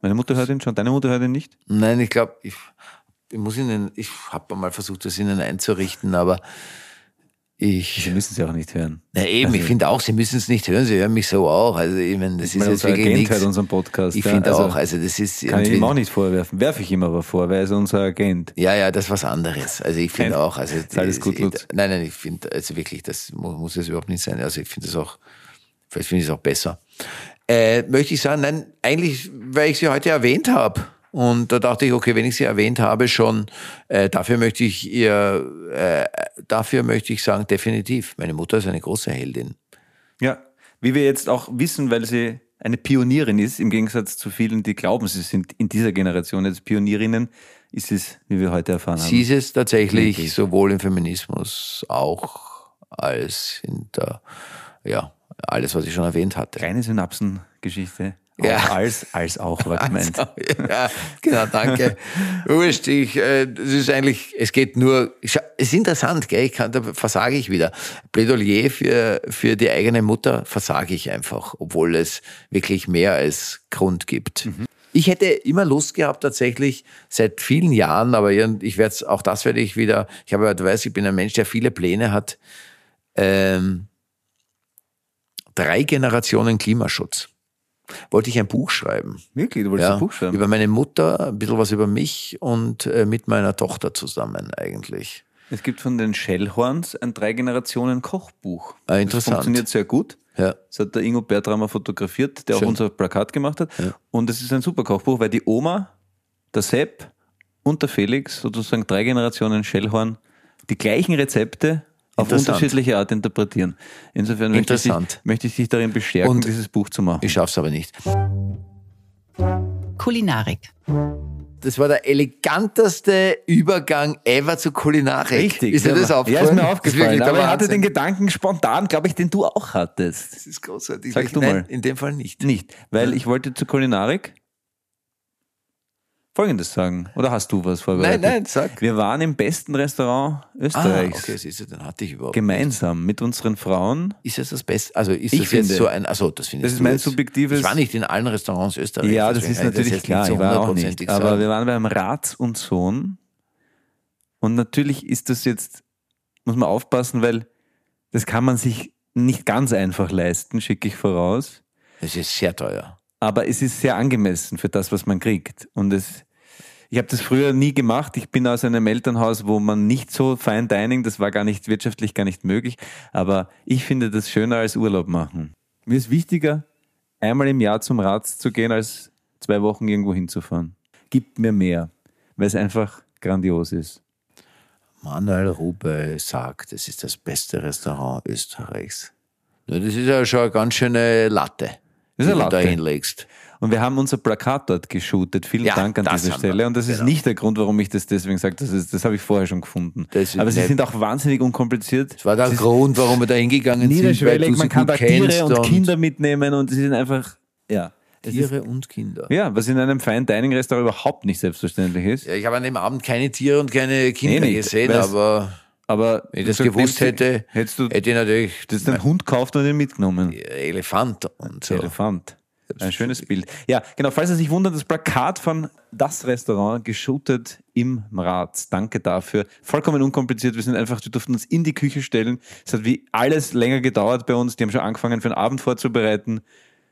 Meine Mutter hört ihn schon, deine Mutter hört ihn nicht? Nein, ich glaube, ich, ich muss ihnen, ich habe mal versucht, das ihnen einzurichten, aber Sie ich, müssen sie auch nicht hören. na eben, Also- ich finde auch, sie müssen es nicht hören, sie hören mich so auch. Also, ich meine, das Ich ist jetzt unser wirklich Agent nichts. hört unseren Podcast. Ich ja, finde also auch, also das ist Kann ich ihm auch nicht vorwerfen. Werfe ich ihm aber vor, weil er ist unser Agent. Ja, ja, das ist was anderes. Also ich finde auch, also alles gut, Lutz. Nein, nein, ich finde, also wirklich, das mu- muss es überhaupt nicht sein. Also ich finde es auch, vielleicht finde ich es auch besser. Äh, möchte ich sagen, nein, eigentlich, weil ich sie heute erwähnt habe. Und da dachte ich, okay, wenn ich sie erwähnt habe schon, äh, dafür möchte ich ihr, äh, dafür möchte ich sagen, definitiv. Meine Mutter ist eine große Heldin. Ja, wie wir jetzt auch wissen, weil sie eine Pionierin ist, im Gegensatz zu vielen, die glauben, sie sind in dieser Generation jetzt Pionierinnen, ist es, wie wir heute erfahren haben. Sie ist es tatsächlich sowohl im Feminismus auch als in der, ja, alles, was ich schon erwähnt hatte. Kleine Synapsengeschichte. Ja. Auch als, als auch war gemeint. Also, ja, genau, danke. Wurscht, ich, äh, das ist eigentlich, es geht nur, es ist interessant, gell, ich kann, da versage ich wieder. Plädoyer für, für die eigene Mutter versage ich einfach, obwohl es wirklich mehr als Grund gibt. Ich hätte immer Lust gehabt, tatsächlich seit vielen Jahren, aber ich werde auch das werde ich wieder, ich habe ja, du weißt, ich bin ein Mensch, der viele Pläne hat, ähm, drei Generationen Klimaschutz. Wollte ich ein Buch schreiben. Wirklich, du wolltest Ja, ein Buch schreiben? über meine Mutter, ein bisschen was über mich und äh, mit meiner Tochter zusammen eigentlich. Es gibt von den Shellhorns ein drei Generationen Kochbuch. Ah, Das interessant. funktioniert sehr gut. Ja. Das hat der Ingo Bertrammer fotografiert, der Schön. auch unser Plakat gemacht hat. Und es ist ein super Kochbuch, weil die Oma, der Sepp und der Felix, sozusagen drei Generationen Schellhorn, die gleichen Rezepte auf unterschiedliche Art interpretieren. Insofern möchte ich, möchte ich dich darin bestärken, Und dieses Buch zu machen. Ich schaff's aber nicht. Kulinarik. Das war der eleganteste Übergang ever zur Kulinarik. Richtig. Ist dir das Ja, aufgefallen? ist mir aufgefallen. aber ich hatte den Gedanken spontan, glaube ich, den du auch hattest. Das ist großartig. Sag du Nein, mal. In dem Fall nicht. Nicht, weil ich wollte zur Kulinarik Folgendes sagen. Oder hast du was vorbereitet? Nein, nein, sag. Wir waren im besten Restaurant Ah, Österreichs. okay, siehst du, dann hatte ich überhaupt. Gemeinsam mit unseren Frauen. Ist es das Beste? Also ist Ich das jetzt finde- so ein, also das finde Das ist mein subjektives- Ich war nicht in allen Restaurants Österreichs. Ja, das deswegen ist ich natürlich jetzt klar. nicht so Ich war auch nicht. Aber sagen. wir waren beim Ratz und Sohn. Und natürlich ist das jetzt, muss man aufpassen, weil das kann man sich nicht ganz einfach leisten, schicke ich voraus. Das ist sehr teuer. aber es ist sehr angemessen für das, was man kriegt. Und es, ich habe das früher nie gemacht. Ich bin aus einem Elternhaus, wo man nicht so Fine Dining, das war gar nicht wirtschaftlich gar nicht möglich. Aber ich finde das schöner als Urlaub machen. Mir ist wichtiger, einmal im Jahr zum Ratz zu gehen, als zwei Wochen irgendwo hinzufahren. Gibt mir mehr, weil es einfach grandios ist. Manuel Rube sagt, es ist das beste Restaurant Österreichs. Das ist ja schon eine ganz schöne Latte, Das ist eine die du da Latte. hinlegst. Und wir haben unser Plakat dort geshootet. Vielen Ja, Dank an das dieser wir. Stelle. Und das ist Genau. nicht der Grund, warum ich das deswegen sage. Das, ist- das habe ich vorher schon gefunden. Das ist Aber sie nett. sind auch wahnsinnig unkompliziert. Das war der ist Grund, warum wir da hingegangen sind, weil du man kann da Tiere und Kinder mitnehmen und sie sind einfach, ja. Tiere und Kinder. Ist, ja, was in einem Fine Dining Restaurant überhaupt nicht selbstverständlich ist. Ja, ich habe an dem Abend keine Tiere und keine Kinder Nee, nicht, gesehen, aber Aber wenn ich das gewusst hätte, hättest du hätte ich natürlich das den Hund gekauft und den mitgenommen. Elefant und so. Elefant. Ein schönes Bild. Ja, genau. Falls Sie sich wundern, das Plakat von das Restaurant geshootet im Rad. Danke dafür. Vollkommen unkompliziert. Wir sind einfach, wir durften uns in die Küche stellen. Es hat wie alles länger gedauert bei uns. Die haben schon angefangen, für den Abend vorzubereiten.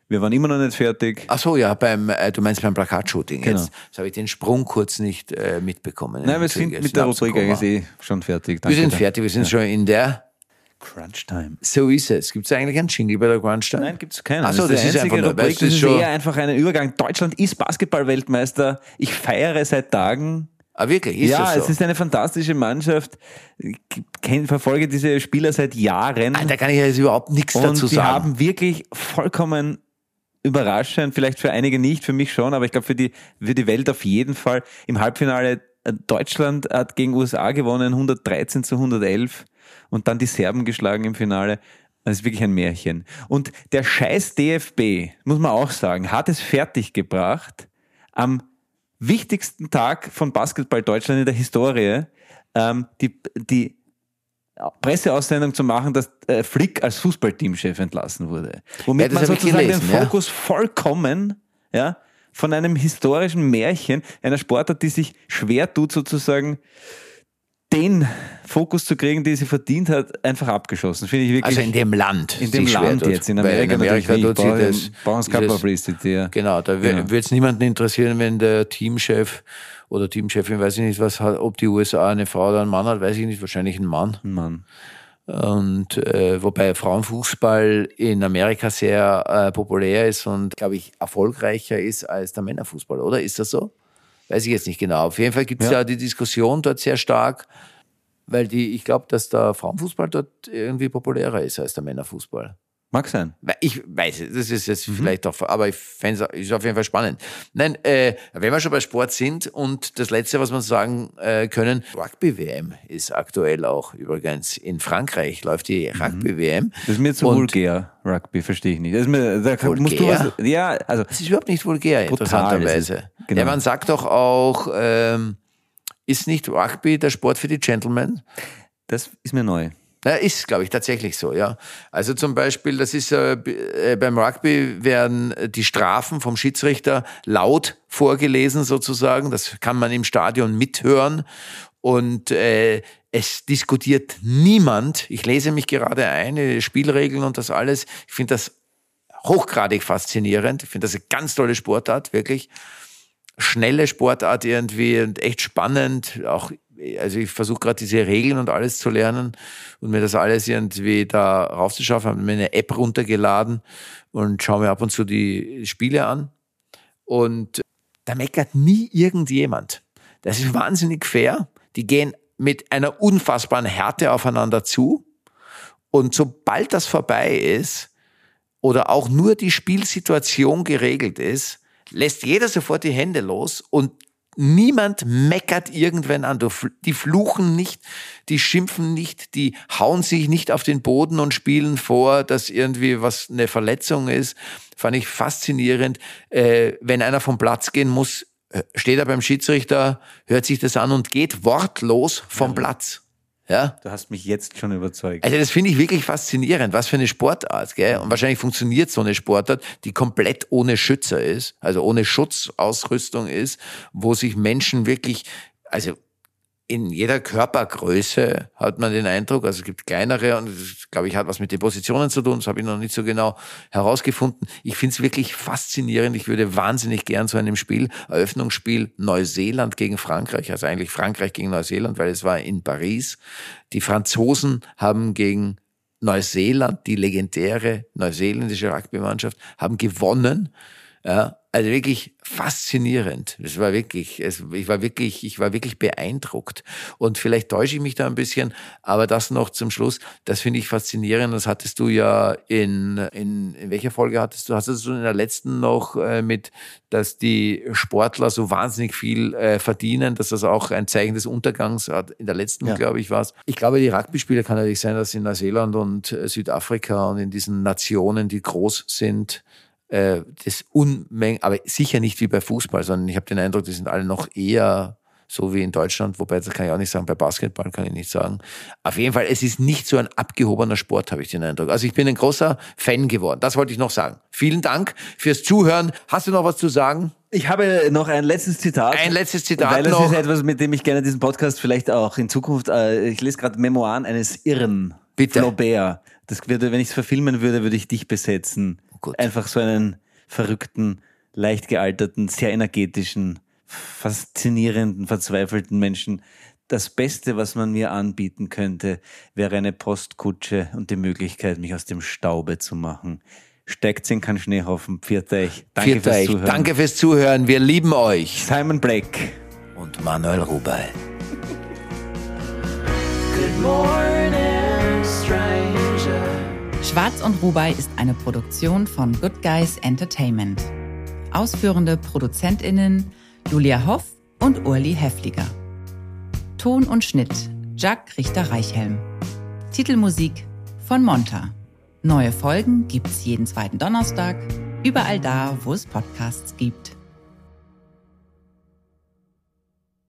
Wir waren immer noch nicht fertig. Ach so, ja, beim, äh, du meinst beim Plakatshooting Genau. jetzt. Jetzt habe ich den Sprung kurz nicht äh, mitbekommen. Nein, wir sind mit der Rubrik eigentlich eh schon fertig. Wir Danke sind dir. fertig, wir sind schon in der. Crunch Time. So ist es. Gibt es eigentlich einen Jingle bei der Grunstein? Nein, gibt es keinen. Ach so, das das ist die einfach Rubrik. weißt du, Das ist eher einfach ein Übergang. Deutschland ist Basketball-Weltmeister. Ich feiere seit Tagen. Ah, wirklich? Ist ja, das so? es ist eine fantastische Mannschaft. Ich verfolge diese Spieler seit Jahren. Ah, da kann ich jetzt überhaupt nichts und dazu die sagen. haben wirklich vollkommen überraschend, vielleicht für einige nicht, für mich schon, aber ich glaube für die, für die Welt auf jeden Fall. Im Halbfinale äh, Deutschland hat gegen USA gewonnen, 113 zu 111 und dann die Serben geschlagen im Finale. Das ist wirklich ein Märchen. Und der scheiß DFB, muss man auch sagen, hat es fertiggebracht, am wichtigsten Tag von Basketball Deutschland in der Historie ähm, die, die Presseaussendung zu machen, dass äh, Flick als Fußballteamchef entlassen wurde. Womit Ja, man sozusagen gelesen, den ja. Fokus vollkommen ja, von einem historischen Märchen, einer Sportart, die sich schwer tut, sozusagen den Fokus zu kriegen, den sie verdient hat, einfach abgeschossen. Finde ich wirklich. also in dem Land. in dem Land jetzt, in Amerika, in Amerika natürlich sich nicht. dieses- Publicity. Ja. Genau, da Genau. wird es niemanden interessieren, wenn der Teamchef oder Teamchefin, weiß ich nicht, was hat, ob die USA eine Frau oder einen Mann hat, weiß ich nicht, wahrscheinlich ein Mann. Mann. Und äh, wobei Frauenfußball in Amerika sehr äh, populär ist und, glaube ich, erfolgreicher ist als der Männerfußball, oder? Ist das so? Weiß ich jetzt nicht genau. Auf jeden Fall gibt es Ja. ja. die Diskussion dort sehr stark, weil die, ich glaube, dass der Frauenfußball dort irgendwie populärer ist als der Männerfußball. Mag sein. Ich weiß, es, das ist jetzt Mhm. vielleicht auch, aber ich fände es ist auf jeden Fall spannend. Nein, äh, wenn wir schon bei Sport sind und das Letzte, was wir sagen äh, können, Rugby-WM ist aktuell auch übrigens in Frankreich läuft die Mhm. Rugby-WM. Das ist mir zu Und- vulgär, Rugby, verstehe ich nicht. Das ist mir, da musst du Vulgär? was, ja, also, Das ist überhaupt nicht vulgär, Brutal, interessanterweise. genau. Ja, man sagt doch auch, ähm, ist nicht Rugby der Sport für die Gentlemen? das ist mir neu. Ja, ist, glaube ich, tatsächlich so, ja. Also zum Beispiel, das ist äh, äh, beim Rugby werden äh, die Strafen vom Schiedsrichter laut vorgelesen sozusagen. Das kann man im Stadion mithören. Und äh, es diskutiert niemand. Ich lese mich gerade ein, die Spielregeln und das alles. Ich finde das hochgradig faszinierend. Ich finde das eine ganz tolle Sportart, wirklich schnelle Sportart irgendwie und echt spannend. Auch also ich versuche gerade diese Regeln und alles zu lernen und mir das alles irgendwie da raufzuschaffen. Habe mir eine App runtergeladen und schaue mir ab und zu die Spiele an. Und da meckert nie irgendjemand. Das ist wahnsinnig fair. Die gehen mit einer unfassbaren Härte aufeinander zu. Und sobald das vorbei ist oder auch nur die Spielsituation geregelt ist, lässt jeder sofort die Hände los und niemand meckert irgendwen an. Die fluchen nicht, die schimpfen nicht, die hauen sich nicht auf den Boden und spielen vor, dass irgendwie was eine Verletzung ist. Fand ich faszinierend. Äh, wenn einer vom Platz gehen muss, äh, steht er beim Schiedsrichter, hört sich das an und geht wortlos vom Platz. Ja? Du hast mich jetzt schon überzeugt. Also das finde ich wirklich faszinierend, was für eine Sportart, gell? Und wahrscheinlich funktioniert so eine Sportart, die komplett ohne Schützer ist, also ohne Schutzausrüstung ist, wo sich Menschen wirklich, also in jeder Körpergröße hat man den Eindruck, also es gibt kleinere und das, glaube ich, hat was mit den Positionen zu tun, das habe ich noch nicht so genau herausgefunden. Ich finde es wirklich faszinierend. Ich würde wahnsinnig gern zu einem Spiel, Eröffnungsspiel Neuseeland gegen Frankreich, also eigentlich Frankreich gegen Neuseeland, weil es war in Paris. Die Franzosen haben gegen Neuseeland, die legendäre neuseeländische Rugby-Mannschaft, haben gewonnen. Ja, also wirklich faszinierend. Es war wirklich, es, ich war wirklich, ich war wirklich beeindruckt. Und vielleicht täusche ich mich da ein bisschen, aber das noch zum Schluss, das finde ich faszinierend. Das hattest du ja in, in, in welcher Folge hattest du? Hast du das in der letzten noch äh, mit, dass die Sportler so wahnsinnig viel äh, verdienen, dass das auch ein Zeichen des Untergangs hat? In der letzten, Ja. glaube ich, war es. Ich glaube, die Rugby-Spieler kann natürlich sein, dass in Neuseeland und äh, Südafrika und in diesen Nationen, die groß sind, äh, das Unmengen, aber sicher nicht wie bei Fußball, sondern ich habe den Eindruck, die sind alle noch eher so wie in Deutschland, wobei das kann ich auch nicht sagen, bei Basketball kann ich nicht sagen. Auf jeden Fall, es ist nicht so ein abgehobener Sport, habe ich den Eindruck. Also ich bin ein großer Fan geworden. Das wollte ich noch sagen. Vielen Dank fürs Zuhören. Hast du noch was zu sagen? Ich habe noch ein letztes Zitat. Ein letztes Zitat Weil das noch. ist etwas, mit dem ich gerne diesen Podcast vielleicht auch in Zukunft, äh, ich lese gerade Memoiren eines Irren. Bitte. Flaubert. Das würde, wenn ich es verfilmen würde, würde ich dich besetzen. Gut. Einfach so einen verrückten, leicht gealterten, sehr energetischen, faszinierenden, verzweifelten Menschen. Das Beste, was man mir anbieten könnte, wäre eine Postkutsche und die Möglichkeit, mich aus dem Staube zu machen. Steigt in kein Schneehaufen. Pfiat euch. Danke Viert fürs euch. Zuhören. Danke fürs Zuhören. Wir lieben euch. Simon Black. Und Manuel Rubey. Good morning. Schwarz und Rubai ist eine Produktion von Good Guys Entertainment. Ausführende ProduzentInnen Julia Hoff und Urli Hefliger. Ton und Schnitt Jack Richter-Reichhelm. Titelmusik von Monta. Neue Folgen gibt's jeden zweiten Donnerstag, überall da, wo es Podcasts gibt.